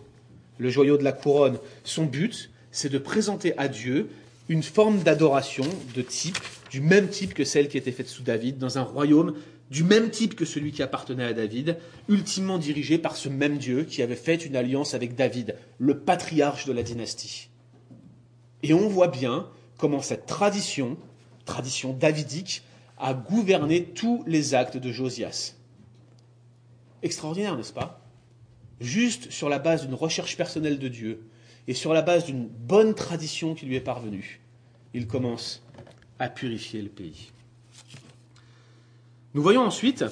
le joyau de la couronne. Son but, c'est de présenter à Dieu une forme d'adoration de type, du même type que celle qui était faite sous David, dans un royaume du même type que celui qui appartenait à David, ultimement dirigé par ce même Dieu qui avait fait une alliance avec David, le patriarche de la dynastie. Et on voit bien comment cette tradition, tradition davidique, a gouverné tous les actes de Josias. Extraordinaire, n'est-ce pas? Juste sur la base d'une recherche personnelle de Dieu et sur la base d'une bonne tradition qui lui est parvenue, il commence à purifier le pays. Nous voyons ensuite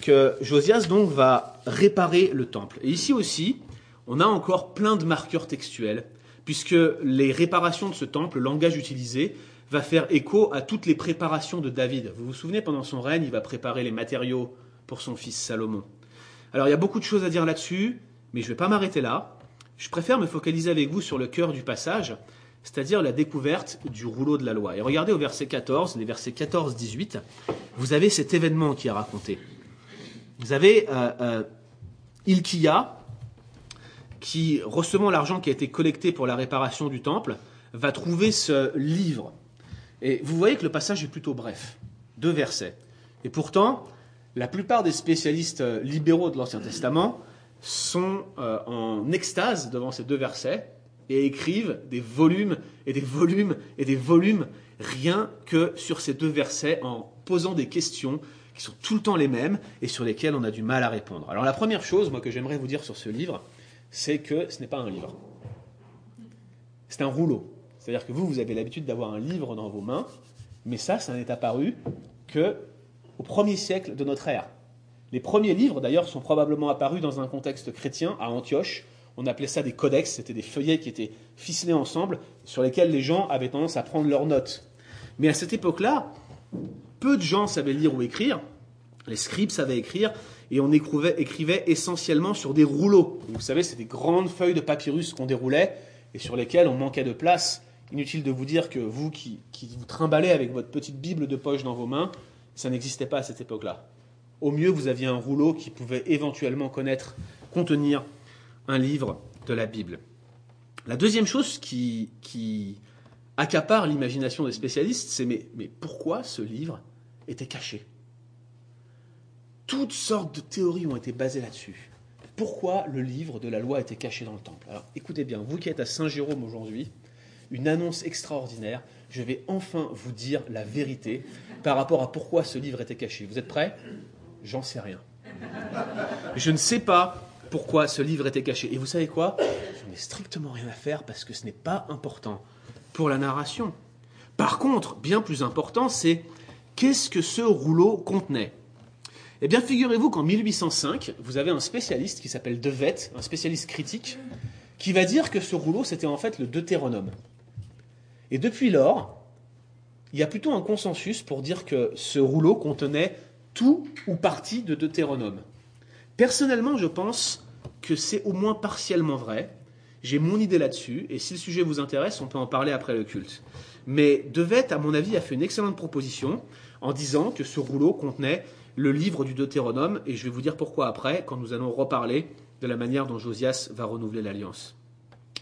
que Josias donc va réparer le temple. Et ici aussi, on a encore plein de marqueurs textuels, puisque les réparations de ce temple, le langage utilisé, va faire écho à toutes les préparations de David. Vous vous souvenez, pendant son règne, il va préparer les matériaux pour son fils Salomon. Alors il y a beaucoup de choses à dire là-dessus, mais je ne vais pas m'arrêter là. Je préfère me focaliser avec vous sur le cœur du passage, c'est-à-dire la découverte du rouleau de la loi. Et regardez au verset 14, les versets 14-18, vous avez cet événement qui est raconté. Vous avez euh, euh, Ilkia, qui, recevant l'argent qui a été collecté pour la réparation du temple, va trouver ce livre. Et vous voyez que le passage est plutôt bref, deux versets. Et pourtant, la plupart des spécialistes euh, libéraux de l'Ancien Testament sont en extase devant ces deux versets et écrivent des volumes et des volumes et des volumes rien que sur ces deux versets en posant des questions qui sont tout le temps les mêmes et sur lesquelles on a du mal à répondre. Alors la première chose, moi, que j'aimerais vous dire sur ce livre, c'est que ce n'est pas un livre. C'est un rouleau. C'est-à-dire que vous, vous avez l'habitude d'avoir un livre dans vos mains, mais ça, ça n'est apparu que au premier siècle de notre ère. Les premiers livres, d'ailleurs, sont probablement apparus dans un contexte chrétien à Antioche, on appelait ça des codex, c'était des feuillets qui étaient ficelés ensemble, sur lesquels les gens avaient tendance à prendre leurs notes. Mais à cette époque-là, peu de gens savaient lire ou écrire, les scribes savaient écrire, et on écrivait, essentiellement sur des rouleaux. Vous savez, c'est des grandes feuilles de papyrus qu'on déroulait, et sur lesquelles on manquait de place. Inutile de vous dire que vous qui, qui vous trimballez avec votre petite Bible de poche dans vos mains, ça n'existait pas à cette époque-là. Au mieux, vous aviez un rouleau qui pouvait éventuellement contenir un livre de la Bible. La deuxième chose qui, accapare l'imagination des spécialistes, c'est mais, mais pourquoi ce livre était caché? Toutes sortes de théories ont été basées là-dessus. Pourquoi le livre de la loi était caché dans le temple? Alors écoutez bien, vous qui êtes à Saint-Jérôme aujourd'hui, une annonce extraordinaire, je vais enfin vous dire la vérité par rapport à pourquoi ce livre était caché. Vous êtes prêts? J'en sais rien. Je ne sais pas pourquoi ce livre était caché. Et vous savez quoi? Je n'ai strictement rien à faire parce que ce n'est pas important pour la narration. Par contre, bien plus important, c'est qu'est-ce que ce rouleau contenait? Eh bien, figurez-vous qu'en 1805, vous avez un spécialiste qui s'appelle Devet, un spécialiste critique, qui va dire que ce rouleau, c'était en fait le Deutéronome. Et depuis lors, il y a plutôt un consensus pour dire que ce rouleau contenait tout ou partie de Deutéronome. Personnellement, je pense que c'est au moins partiellement vrai. J'ai mon idée là-dessus, et si le sujet vous intéresse, on peut en parler après le culte. Mais Devet, à mon avis, a fait une excellente proposition en disant que ce rouleau contenait le livre du Deutéronome, et je vais vous dire pourquoi après, quand nous allons reparler de la manière dont Josias va renouveler l'alliance.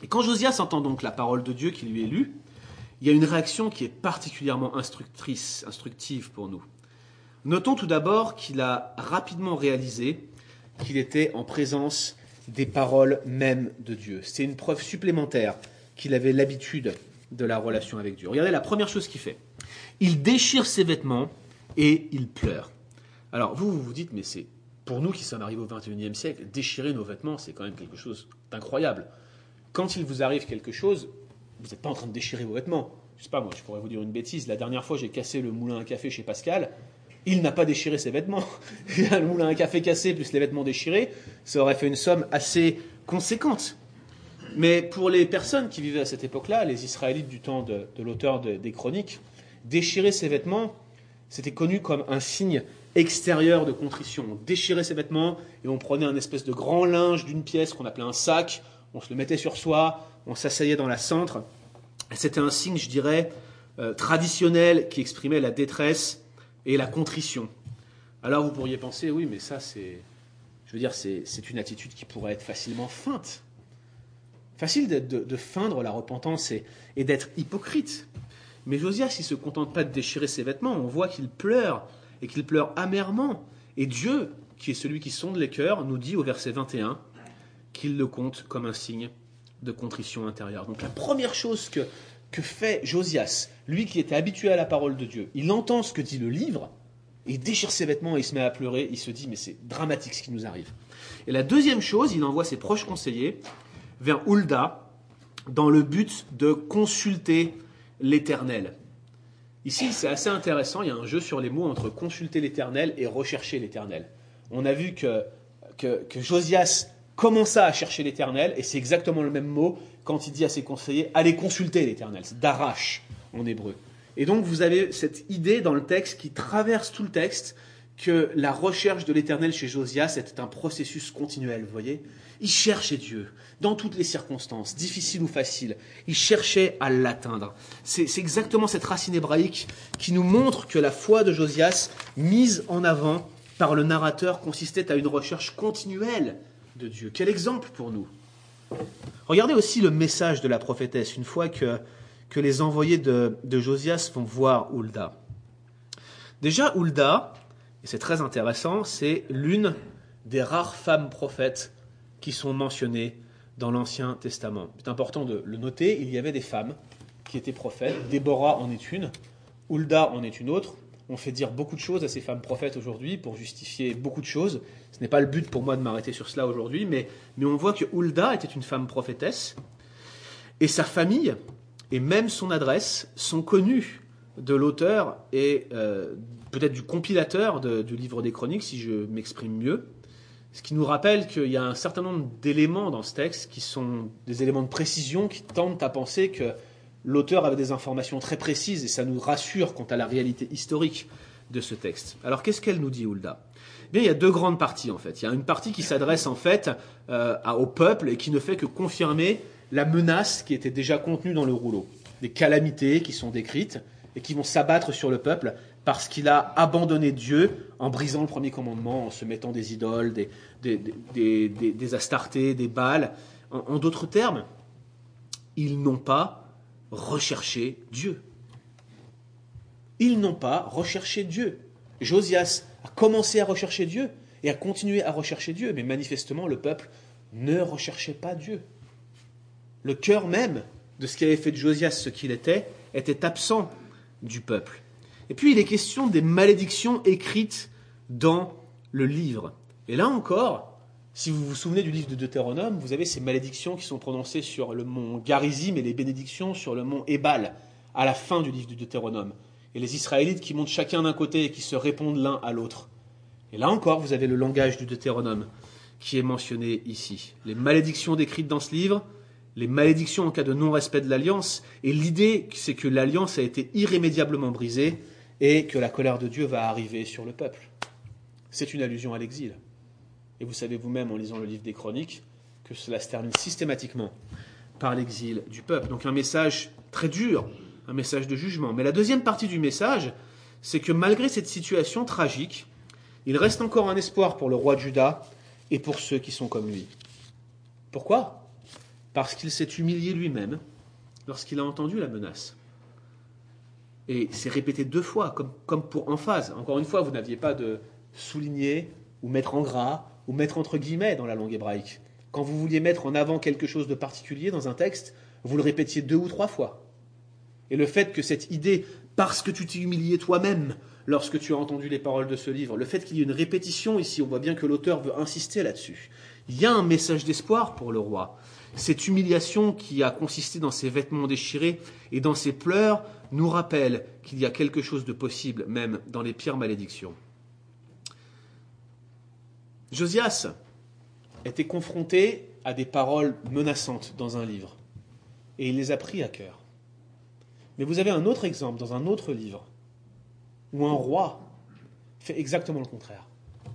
Et quand Josias entend donc la parole de Dieu qui lui est lue, il y a une réaction qui est particulièrement instructrice, instructive pour nous. Notons tout d'abord qu'il a rapidement réalisé qu'il était en présence des paroles mêmes de Dieu. C'est une preuve supplémentaire qu'il avait l'habitude de la relation avec Dieu. Regardez la première chose qu'il fait. Il déchire ses vêtements et il pleure. Alors vous, vous vous dites, mais c'est pour nous qui sommes arrivés au XXIe siècle, déchirer nos vêtements, c'est quand même quelque chose d'incroyable. Quand il vous arrive quelque chose, vous n'êtes pas en train de déchirer vos vêtements. Je sais pas moi, je pourrais vous dire une bêtise. La dernière fois, j'ai cassé le moulin à café chez Pascal. Il n'a pas déchiré ses vêtements. le moulin à café cassé plus les vêtements déchirés, ça aurait fait une somme assez conséquente. Mais pour les personnes qui vivaient à cette époque-là, les Israélites du temps de, l'auteur des chroniques, déchirer ses vêtements, c'était connu comme un signe extérieur de contrition. On déchirait ses vêtements et on prenait un espèce de grand linge d'une pièce qu'on appelait un sac, on se le mettait sur soi, on s'asseyait dans la centre. C'était un signe, je dirais, euh, traditionnel qui exprimait la détresse et la contrition. Alors vous pourriez penser, oui, mais ça, c'est, je veux dire, c'est, une attitude qui pourrait être facilement feinte. Facile de, feindre la repentance et, et d'être hypocrite. Mais Josias, il ne se contente pas de déchirer ses vêtements, on voit qu'il pleure, et qu'il pleure amèrement. Et Dieu, qui est celui qui sonde les cœurs, nous dit au verset 21 qu'il le compte comme un signe de contrition intérieure. Donc la première chose que, que fait Josias, lui qui était habitué à la parole de Dieu, il entend ce que dit le livre, il déchire ses vêtements et il se met à pleurer, il se dit mais c'est dramatique ce qui nous arrive. Et la deuxième chose, il envoie ses proches conseillers vers Hulda dans le but de consulter l'Éternel. Ici, c'est assez intéressant, il y a un jeu sur les mots entre consulter l'Éternel et rechercher l'Éternel. On a vu que, que, que Josias commença à chercher l'Éternel, et c'est exactement le même mot quand il dit à ses conseillers, allez consulter l'Éternel, c'est d'arrache en hébreu. Et donc vous avez cette idée dans le texte qui traverse tout le texte, que la recherche de l'Éternel chez Josias était un processus continuel, vous voyez Il cherchait Dieu dans toutes les circonstances, difficiles ou faciles. Il cherchait à l'atteindre. C'est exactement cette racine hébraïque qui nous montre que la foi de Josias, mise en avant par le narrateur, consistait à une recherche continuelle Quel exemple pour nous Regardez aussi le message de la prophétesse une fois que, les envoyés de, de Josias vont voir Hulda. Déjà, Hulda, et c'est très intéressant, c'est l'une des rares femmes prophètes qui sont mentionnées dans l'Ancien Testament. C'est important de le noter, il y avait des femmes qui étaient prophètes, Déborah en est une, Hulda en est une autre, on fait dire beaucoup de choses à ces femmes prophètes aujourd'hui pour justifier beaucoup de choses. Ce n'est pas le but pour moi de m'arrêter sur cela aujourd'hui, mais, on voit que Hulda était une femme prophétesse, et sa famille, et même son adresse, sont connues de l'auteur et euh, peut-être du compilateur du livre des chroniques, si je m'exprime mieux. Ce qui nous rappelle qu'il y a un certain nombre d'éléments dans ce texte qui sont des éléments de précision qui tendent à penser que l'auteur avait des informations très précises et ça nous rassure quant à la réalité historique de ce texte. Alors qu'est-ce qu'elle nous dit, Hulda? Bien, il y a deux grandes parties en fait. Il y a une partie qui s'adresse en fait euh, au peuple et qui ne fait que confirmer la menace qui était déjà contenue dans le rouleau. Des calamités qui sont décrites et qui vont s'abattre sur le peuple parce qu'il a abandonné Dieu en brisant le premier commandement, en se mettant des idoles, des, des, des, astartés, des Baals. En, d'autres termes, ils n'ont pas recherché Dieu. Ils n'ont pas recherché Dieu. Josias a commencé à rechercher Dieu et a continué à rechercher Dieu, mais manifestement le peuple ne recherchait pas Dieu. Le cœur même de ce qui avait fait de Josias ce qu'il était était absent du peuple. Et puis il est question des malédictions écrites dans le livre. Et là encore, si vous vous souvenez du livre de Deutéronome, vous avez ces malédictions qui sont prononcées sur le mont Garizim et les bénédictions sur le mont Ebal à la fin du livre de Deutéronome. Et les Israélites qui montent chacun d'un côté et qui se répondent l'un à l'autre. Et là encore, vous avez le langage du Deutéronome qui est mentionné ici. Les malédictions décrites dans ce livre, les malédictions en cas de non-respect de l'alliance, et l'idée c'est que l'alliance a été irrémédiablement brisée et que la colère de Dieu va arriver sur le peuple. C'est une allusion à l'exil. Et vous savez vous-même en lisant le livre des Chroniques que cela se termine systématiquement par l'exil du peuple. Donc un message très dur, un message de jugement. Mais la deuxième partie du message, c'est que malgré cette situation tragique, il reste encore un espoir pour le roi de Juda et pour ceux qui sont comme lui. Pourquoi? Parce qu'il s'est humilié lui-même lorsqu'il a entendu la menace. Et c'est répété deux fois, comme, comme pour emphase. Encore une fois, vous n'aviez pas de souligner ou mettre en gras ou mettre entre guillemets dans la langue hébraïque. Quand vous vouliez mettre en avant quelque chose de particulier dans un texte, vous le répétiez deux ou trois fois. Et le fait que cette idée, parce que tu t'es humilié toi-même lorsque tu as entendu les paroles de ce livre, le fait qu'il y ait une répétition ici, on voit bien que l'auteur veut insister là-dessus. Il y a un message d'espoir pour le roi. Cette humiliation qui a consisté dans ses vêtements déchirés et dans ses pleurs nous rappelle qu'il y a quelque chose de possible même dans les pires malédictions. Josias était confronté à des paroles menaçantes dans un livre et il les a pris à cœur. Mais vous avez un autre exemple dans un autre livre où un roi fait exactement le contraire.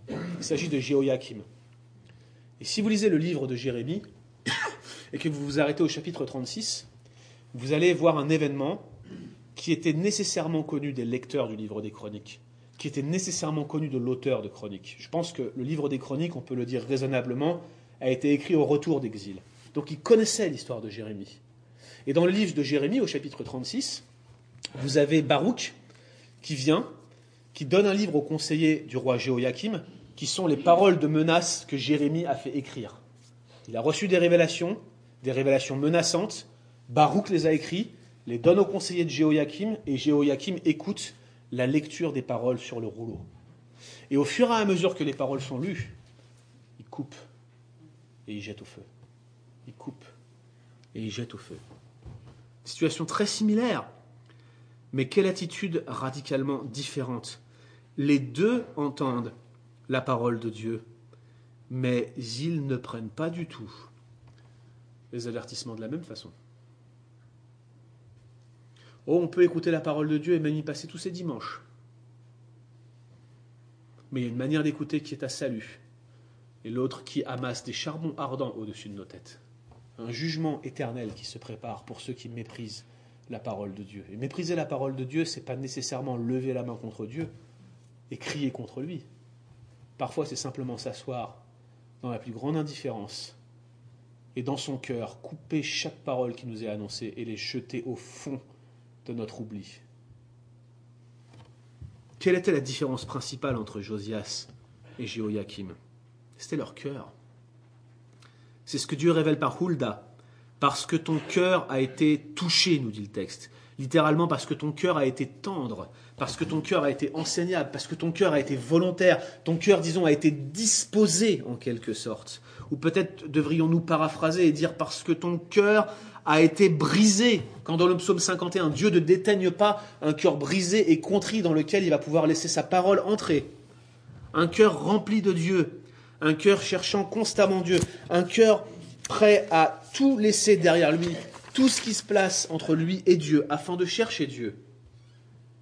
Il s'agit de Jéhoiakim. Et si vous lisez le livre de Jérémie et que vous vous arrêtez au chapitre 36, vous allez voir un événement qui était nécessairement connu des lecteurs du livre des chroniques, qui était nécessairement connu de l'auteur de chroniques. Je pense que le livre des chroniques, on peut le dire raisonnablement, a été écrit au retour d'exil. Donc il connaissait l'histoire de Jérémie. Et dans le livre de Jérémie, au chapitre 36, vous avez Baruch qui vient, qui donne un livre au conseiller du roi Jéhoiakim, qui sont les paroles de menaces que Jérémie a fait écrire. Il a reçu des révélations, des révélations menaçantes. Baruch les a écrits, les donne au conseiller de Jéhoiakim, et Jéhoiakim écoute la lecture des paroles sur le rouleau. Et au fur et à mesure que les paroles sont lues, il coupe et il jette au feu. Il coupe et il jette au feu. Situation très similaire, mais quelle attitude radicalement différente. Les deux entendent la parole de Dieu, mais ils ne prennent pas du tout les avertissements de la même façon. Oh, on peut écouter la parole de Dieu et même y passer tous ces dimanches. Mais il y a une manière d'écouter qui est à salut, et l'autre qui amasse des charbons ardents au-dessus de nos têtes un jugement éternel qui se prépare pour ceux qui méprisent la parole de Dieu. Et mépriser la parole de Dieu, c'est pas nécessairement lever la main contre Dieu et crier contre lui. Parfois, c'est simplement s'asseoir dans la plus grande indifférence et dans son cœur couper chaque parole qui nous est annoncée et les jeter au fond de notre oubli. Quelle était la différence principale entre Josias et Jéhoiakim? C'était leur cœur. C'est ce que Dieu révèle par Hulda. Parce que ton cœur a été touché, nous dit le texte. Littéralement parce que ton cœur a été tendre, parce que ton cœur a été enseignable, parce que ton cœur a été volontaire, ton cœur, disons, a été disposé en quelque sorte. Ou peut-être devrions-nous paraphraser et dire parce que ton cœur a été brisé. Quand dans le psaume 51, Dieu ne déteigne pas un cœur brisé et contrit dans lequel il va pouvoir laisser sa parole entrer. Un cœur rempli de Dieu, un cœur cherchant constamment Dieu, un cœur prêt à tout laisser derrière lui, tout ce qui se place entre lui et Dieu, afin de chercher Dieu.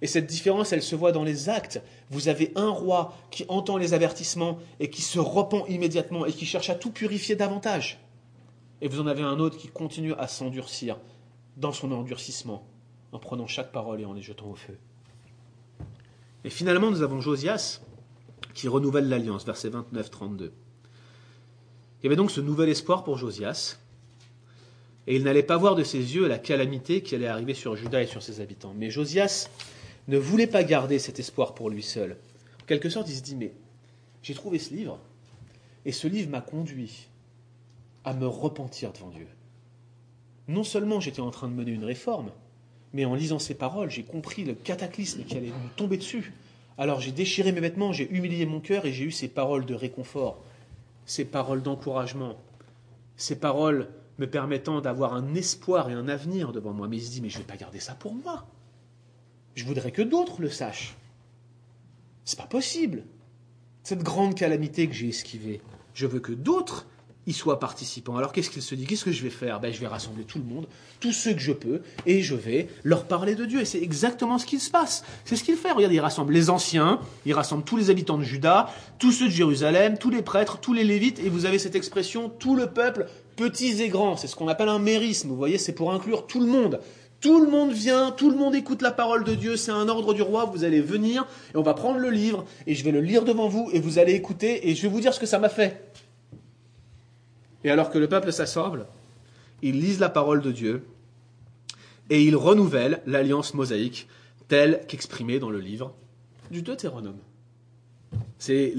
Et cette différence, elle se voit dans les actes. Vous avez un roi qui entend les avertissements et qui se repent immédiatement et qui cherche à tout purifier davantage. Et vous en avez un autre qui continue à s'endurcir dans son endurcissement, en prenant chaque parole et en les jetant au feu. Et finalement, nous avons Josias, qui renouvelle l'alliance, verset 29-32. Il y avait donc ce nouvel espoir pour Josias, et il n'allait pas voir de ses yeux la calamité qui allait arriver sur Juda et sur ses habitants. Mais Josias ne voulait pas garder cet espoir pour lui seul. En quelque sorte, il se dit, mais j'ai trouvé ce livre, et ce livre m'a conduit à me repentir devant Dieu. Non seulement j'étais en train de mener une réforme, mais en lisant ces paroles, j'ai compris le cataclysme qui allait me tomber dessus. Alors j'ai déchiré mes vêtements, j'ai humilié mon cœur et j'ai eu ces paroles de réconfort, ces paroles d'encouragement, ces paroles me permettant d'avoir un espoir et un avenir devant moi. Mais il se dit, mais je ne vais pas garder ça pour moi. Je voudrais que d'autres le sachent. C'est pas possible. Cette grande calamité que j'ai esquivée, je veux que d'autres y soient participants. Alors qu'est-ce qu'il se dit? Qu'est-ce que je vais faire? Ben, Je vais rassembler tout le monde, tous ceux que je peux, et je vais leur parler de Dieu. Et c'est exactement ce qui se passe. C'est ce qu'il fait. Regardez, il rassemble les anciens, il rassemble tous les habitants de Juda, tous ceux de Jérusalem, tous les prêtres, tous les lévites, et vous avez cette expression, tout le peuple, petits et grands. C'est ce qu'on appelle un mérisme. Vous voyez, c'est pour inclure tout le monde. Tout le monde vient, tout le monde écoute la parole de Dieu, c'est un ordre du roi, vous allez venir et on va prendre le livre et je vais le lire devant vous et vous allez écouter et je vais vous dire ce que ça m'a fait. Et alors que le peuple s'assemble, ils lisent la parole de Dieu et ils renouvellent l'alliance mosaïque tel qu'exprimé dans le livre du Deutéronome. C'est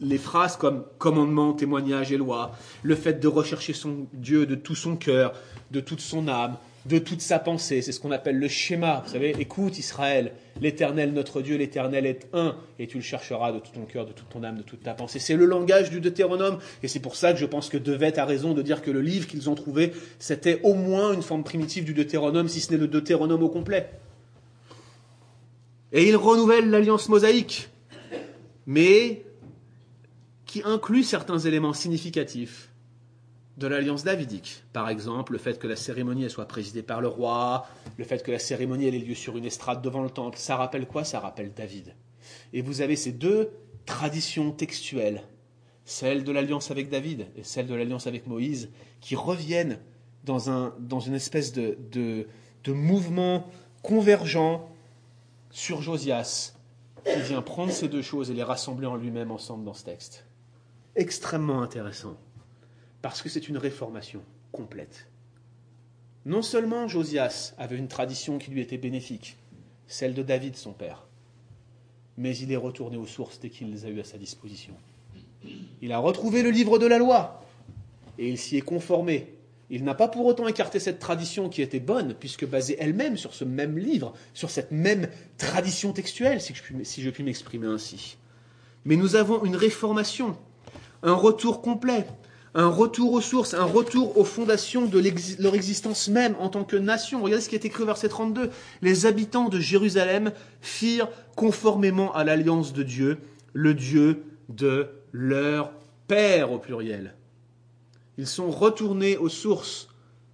les phrases comme commandement, témoignage et loi, le fait de rechercher son Dieu de tout son cœur, de toute son âme, de toute sa pensée. C'est ce qu'on appelle le schéma. Vous savez, écoute Israël, l'Éternel notre Dieu, l'Éternel est un, et tu le chercheras de tout ton cœur, de toute ton âme, de toute ta pensée. C'est le langage du Deutéronome, et c'est pour ça que je pense que Devet a raison de dire que le livre qu'ils ont trouvé, c'était au moins une forme primitive du Deutéronome, si ce n'est le Deutéronome au complet. Et il renouvelle l'alliance mosaïque, mais qui inclut certains éléments significatifs de l'alliance davidique. Par exemple, le fait que la cérémonie soit présidée par le roi, le fait que la cérémonie ait lieu sur une estrade devant le temple. Ça rappelle quoi? Ça rappelle David. Et vous avez ces deux traditions textuelles, celle de l'alliance avec David et celle de l'alliance avec Moïse, qui reviennent dans, un, dans une espèce de, de, de mouvement convergent sur Josias, qui vient prendre ces deux choses et les rassembler en lui-même ensemble dans ce texte. Extrêmement intéressant parce que c'est une réformation complète. Non seulement Josias avait une tradition qui lui était bénéfique, celle de David son père, mais il est retourné aux sources dès qu'il les a eues à sa disposition. Il a retrouvé le livre de la loi et il s'y est conformé. Il n'a pas pour autant écarté cette tradition qui était bonne, puisque basée elle-même sur ce même livre, sur cette même tradition textuelle, si je puis, m'exprimer ainsi. Mais nous avons une réformation, un retour complet, un retour aux sources, un retour aux fondations de leur existence même en tant que nation. Regardez ce qui est écrit au verset 32. Les habitants de Jérusalem firent conformément à l'alliance de Dieu, le Dieu de leur Père au pluriel. Ils sont retournés aux sources,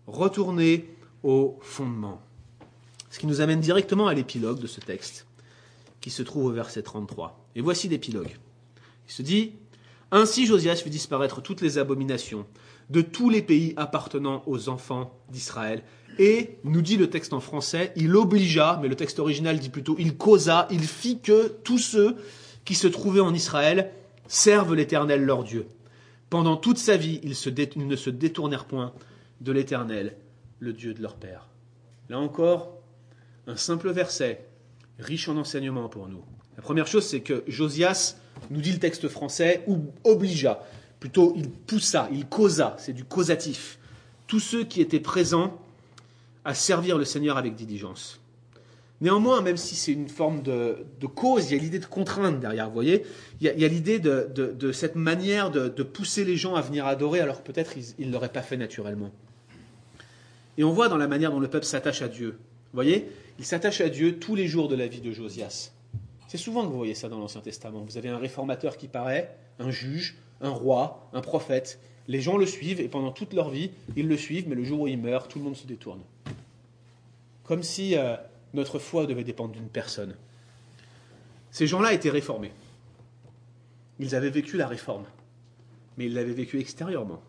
retournés aux fondements. Ce qui nous amène directement à l'épilogue de ce texte, qui se trouve au verset 33. Et voici l'épilogue. Il se dit, ainsi Josias fit disparaître toutes les abominations de tous les pays appartenant aux enfants d'Israël. Et, nous dit le texte en français, il obligea, mais le texte original dit plutôt il causa, il fit que tous ceux qui se trouvaient en Israël servent l'Éternel leur Dieu. Pendant toute sa vie, ils, ils ne se détournèrent point de l'Éternel, le Dieu de leur Père. Là encore, un simple verset, riche en enseignements pour nous. La première chose, c'est que Josias nous dit le texte français, ou obligea. Plutôt, il poussa, il causa, c'est du causatif. Tous ceux qui étaient présents à servir le Seigneur avec diligence. Néanmoins, même si c'est une forme de, cause, il y a l'idée de contrainte derrière, vous voyez Il y a, l'idée de, cette manière de, pousser les gens à venir adorer, alors peut-être ils ne l'auraient pas fait naturellement. Et on voit dans la manière dont le peuple s'attache à Dieu. Vous voyez Il s'attache à Dieu tous les jours de la vie de Josias. C'est souvent que vous voyez ça dans l'Ancien Testament. Vous avez un réformateur qui paraît, un juge, un roi, un prophète. Les gens le suivent et pendant toute leur vie, ils le suivent, mais le jour où il meurt, tout le monde se détourne. Comme si euh, notre foi devait dépendre d'une personne. Ces gens-là étaient réformés. Ils avaient vécu la réforme, mais ils l'avaient vécu extérieurement.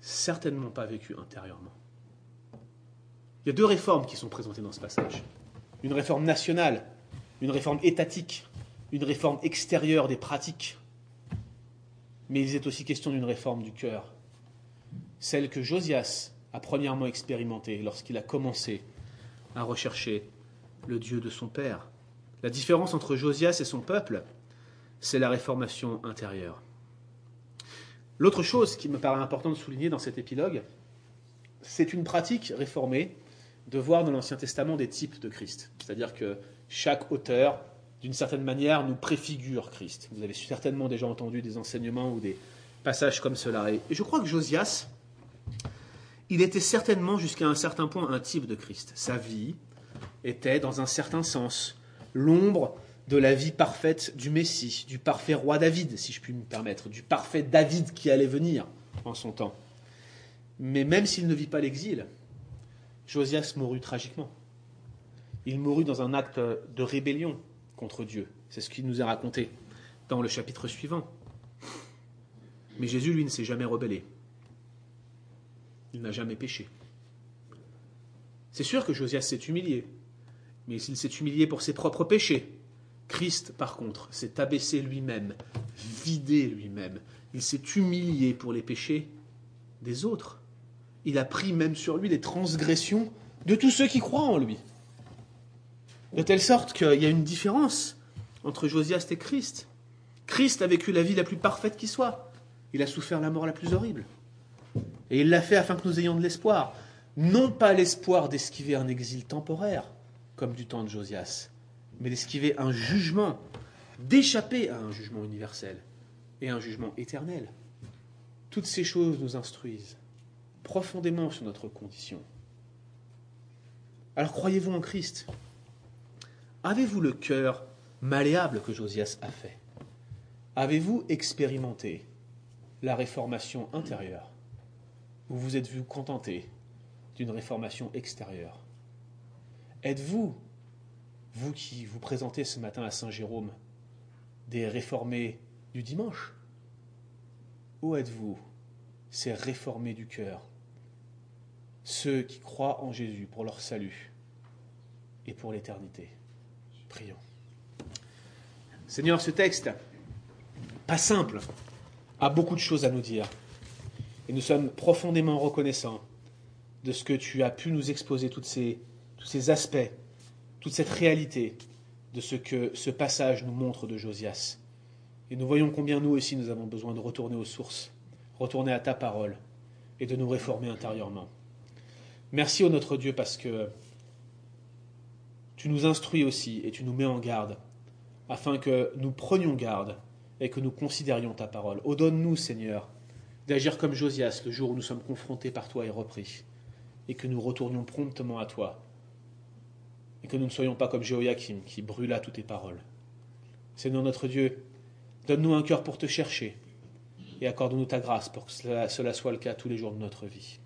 Certainement pas vécu intérieurement. Il y a deux réformes qui sont présentées dans ce passage. Une réforme nationale une réforme étatique, une réforme extérieure des pratiques. Mais il est aussi question d'une réforme du cœur, celle que Josias a premièrement expérimentée lorsqu'il a commencé à rechercher le Dieu de son père. La différence entre Josias et son peuple, c'est la réformation intérieure. L'autre chose qui me paraît important de souligner dans cet épilogue, c'est une pratique réformée de voir dans l'Ancien Testament des types de Christ. C'est-à-dire que chaque auteur, d'une certaine manière, nous préfigure Christ. Vous avez certainement déjà entendu des enseignements ou des passages comme cela. Et je crois que Josias, il était certainement jusqu'à un certain point un type de Christ. Sa vie était, dans un certain sens, l'ombre de la vie parfaite du Messie, du parfait roi David, si je puis me permettre, du parfait David qui allait venir en son temps. Mais même s'il ne vit pas l'exil, Josias mourut tragiquement. Il mourut dans un acte de rébellion contre Dieu. C'est ce qui nous est raconté dans le chapitre suivant. Mais Jésus, lui, ne s'est jamais rebellé. Il n'a jamais péché. C'est sûr que Josias s'est humilié, mais il s'est humilié pour ses propres péchés. Christ, par contre, s'est abaissé lui-même, vidé lui-même. Il s'est humilié pour les péchés des autres. Il a pris même sur lui les transgressions de tous ceux qui croient en lui. De telle sorte qu'il y a une différence entre Josias et Christ. Christ a vécu la vie la plus parfaite qui soit. Il a souffert la mort la plus horrible. Et il l'a fait afin que nous ayons de l'espoir. Non pas l'espoir d'esquiver un exil temporaire, comme du temps de Josias, mais d'esquiver un jugement, d'échapper à un jugement universel et un jugement éternel. Toutes ces choses nous instruisent profondément sur notre condition. Alors croyez-vous en Christ? Avez-vous le cœur malléable que Josias a fait? Avez-vous expérimenté la réformation intérieure? Ou vous êtes-vous contenté d'une réformation extérieure? Êtes-vous, vous qui vous présentez ce matin à Saint-Jérôme, des réformés du dimanche? Où êtes-vous, ces réformés du cœur, ceux qui croient en Jésus pour leur salut et pour l'éternité? Prions. Seigneur, ce texte, pas simple, a beaucoup de choses à nous dire. Et nous sommes profondément reconnaissants de ce que tu as pu nous exposer, toutes ces, tous ces aspects, toute cette réalité de ce que ce passage nous montre de Josias. Et nous voyons combien nous aussi nous avons besoin de retourner aux sources, retourner à ta parole et de nous réformer intérieurement. Merci au notre Dieu parce que tu nous instruis aussi et tu nous mets en garde afin que nous prenions garde et que nous considérions ta parole. Ordonne-nous, Seigneur, d'agir comme Josias le jour où nous sommes confrontés par toi et repris, et que nous retournions promptement à toi, et que nous ne soyons pas comme Jéhoiakim qui brûla toutes tes paroles. Seigneur notre Dieu, donne-nous un cœur pour te chercher, et accorde-nous ta grâce pour que cela soit le cas tous les jours de notre vie.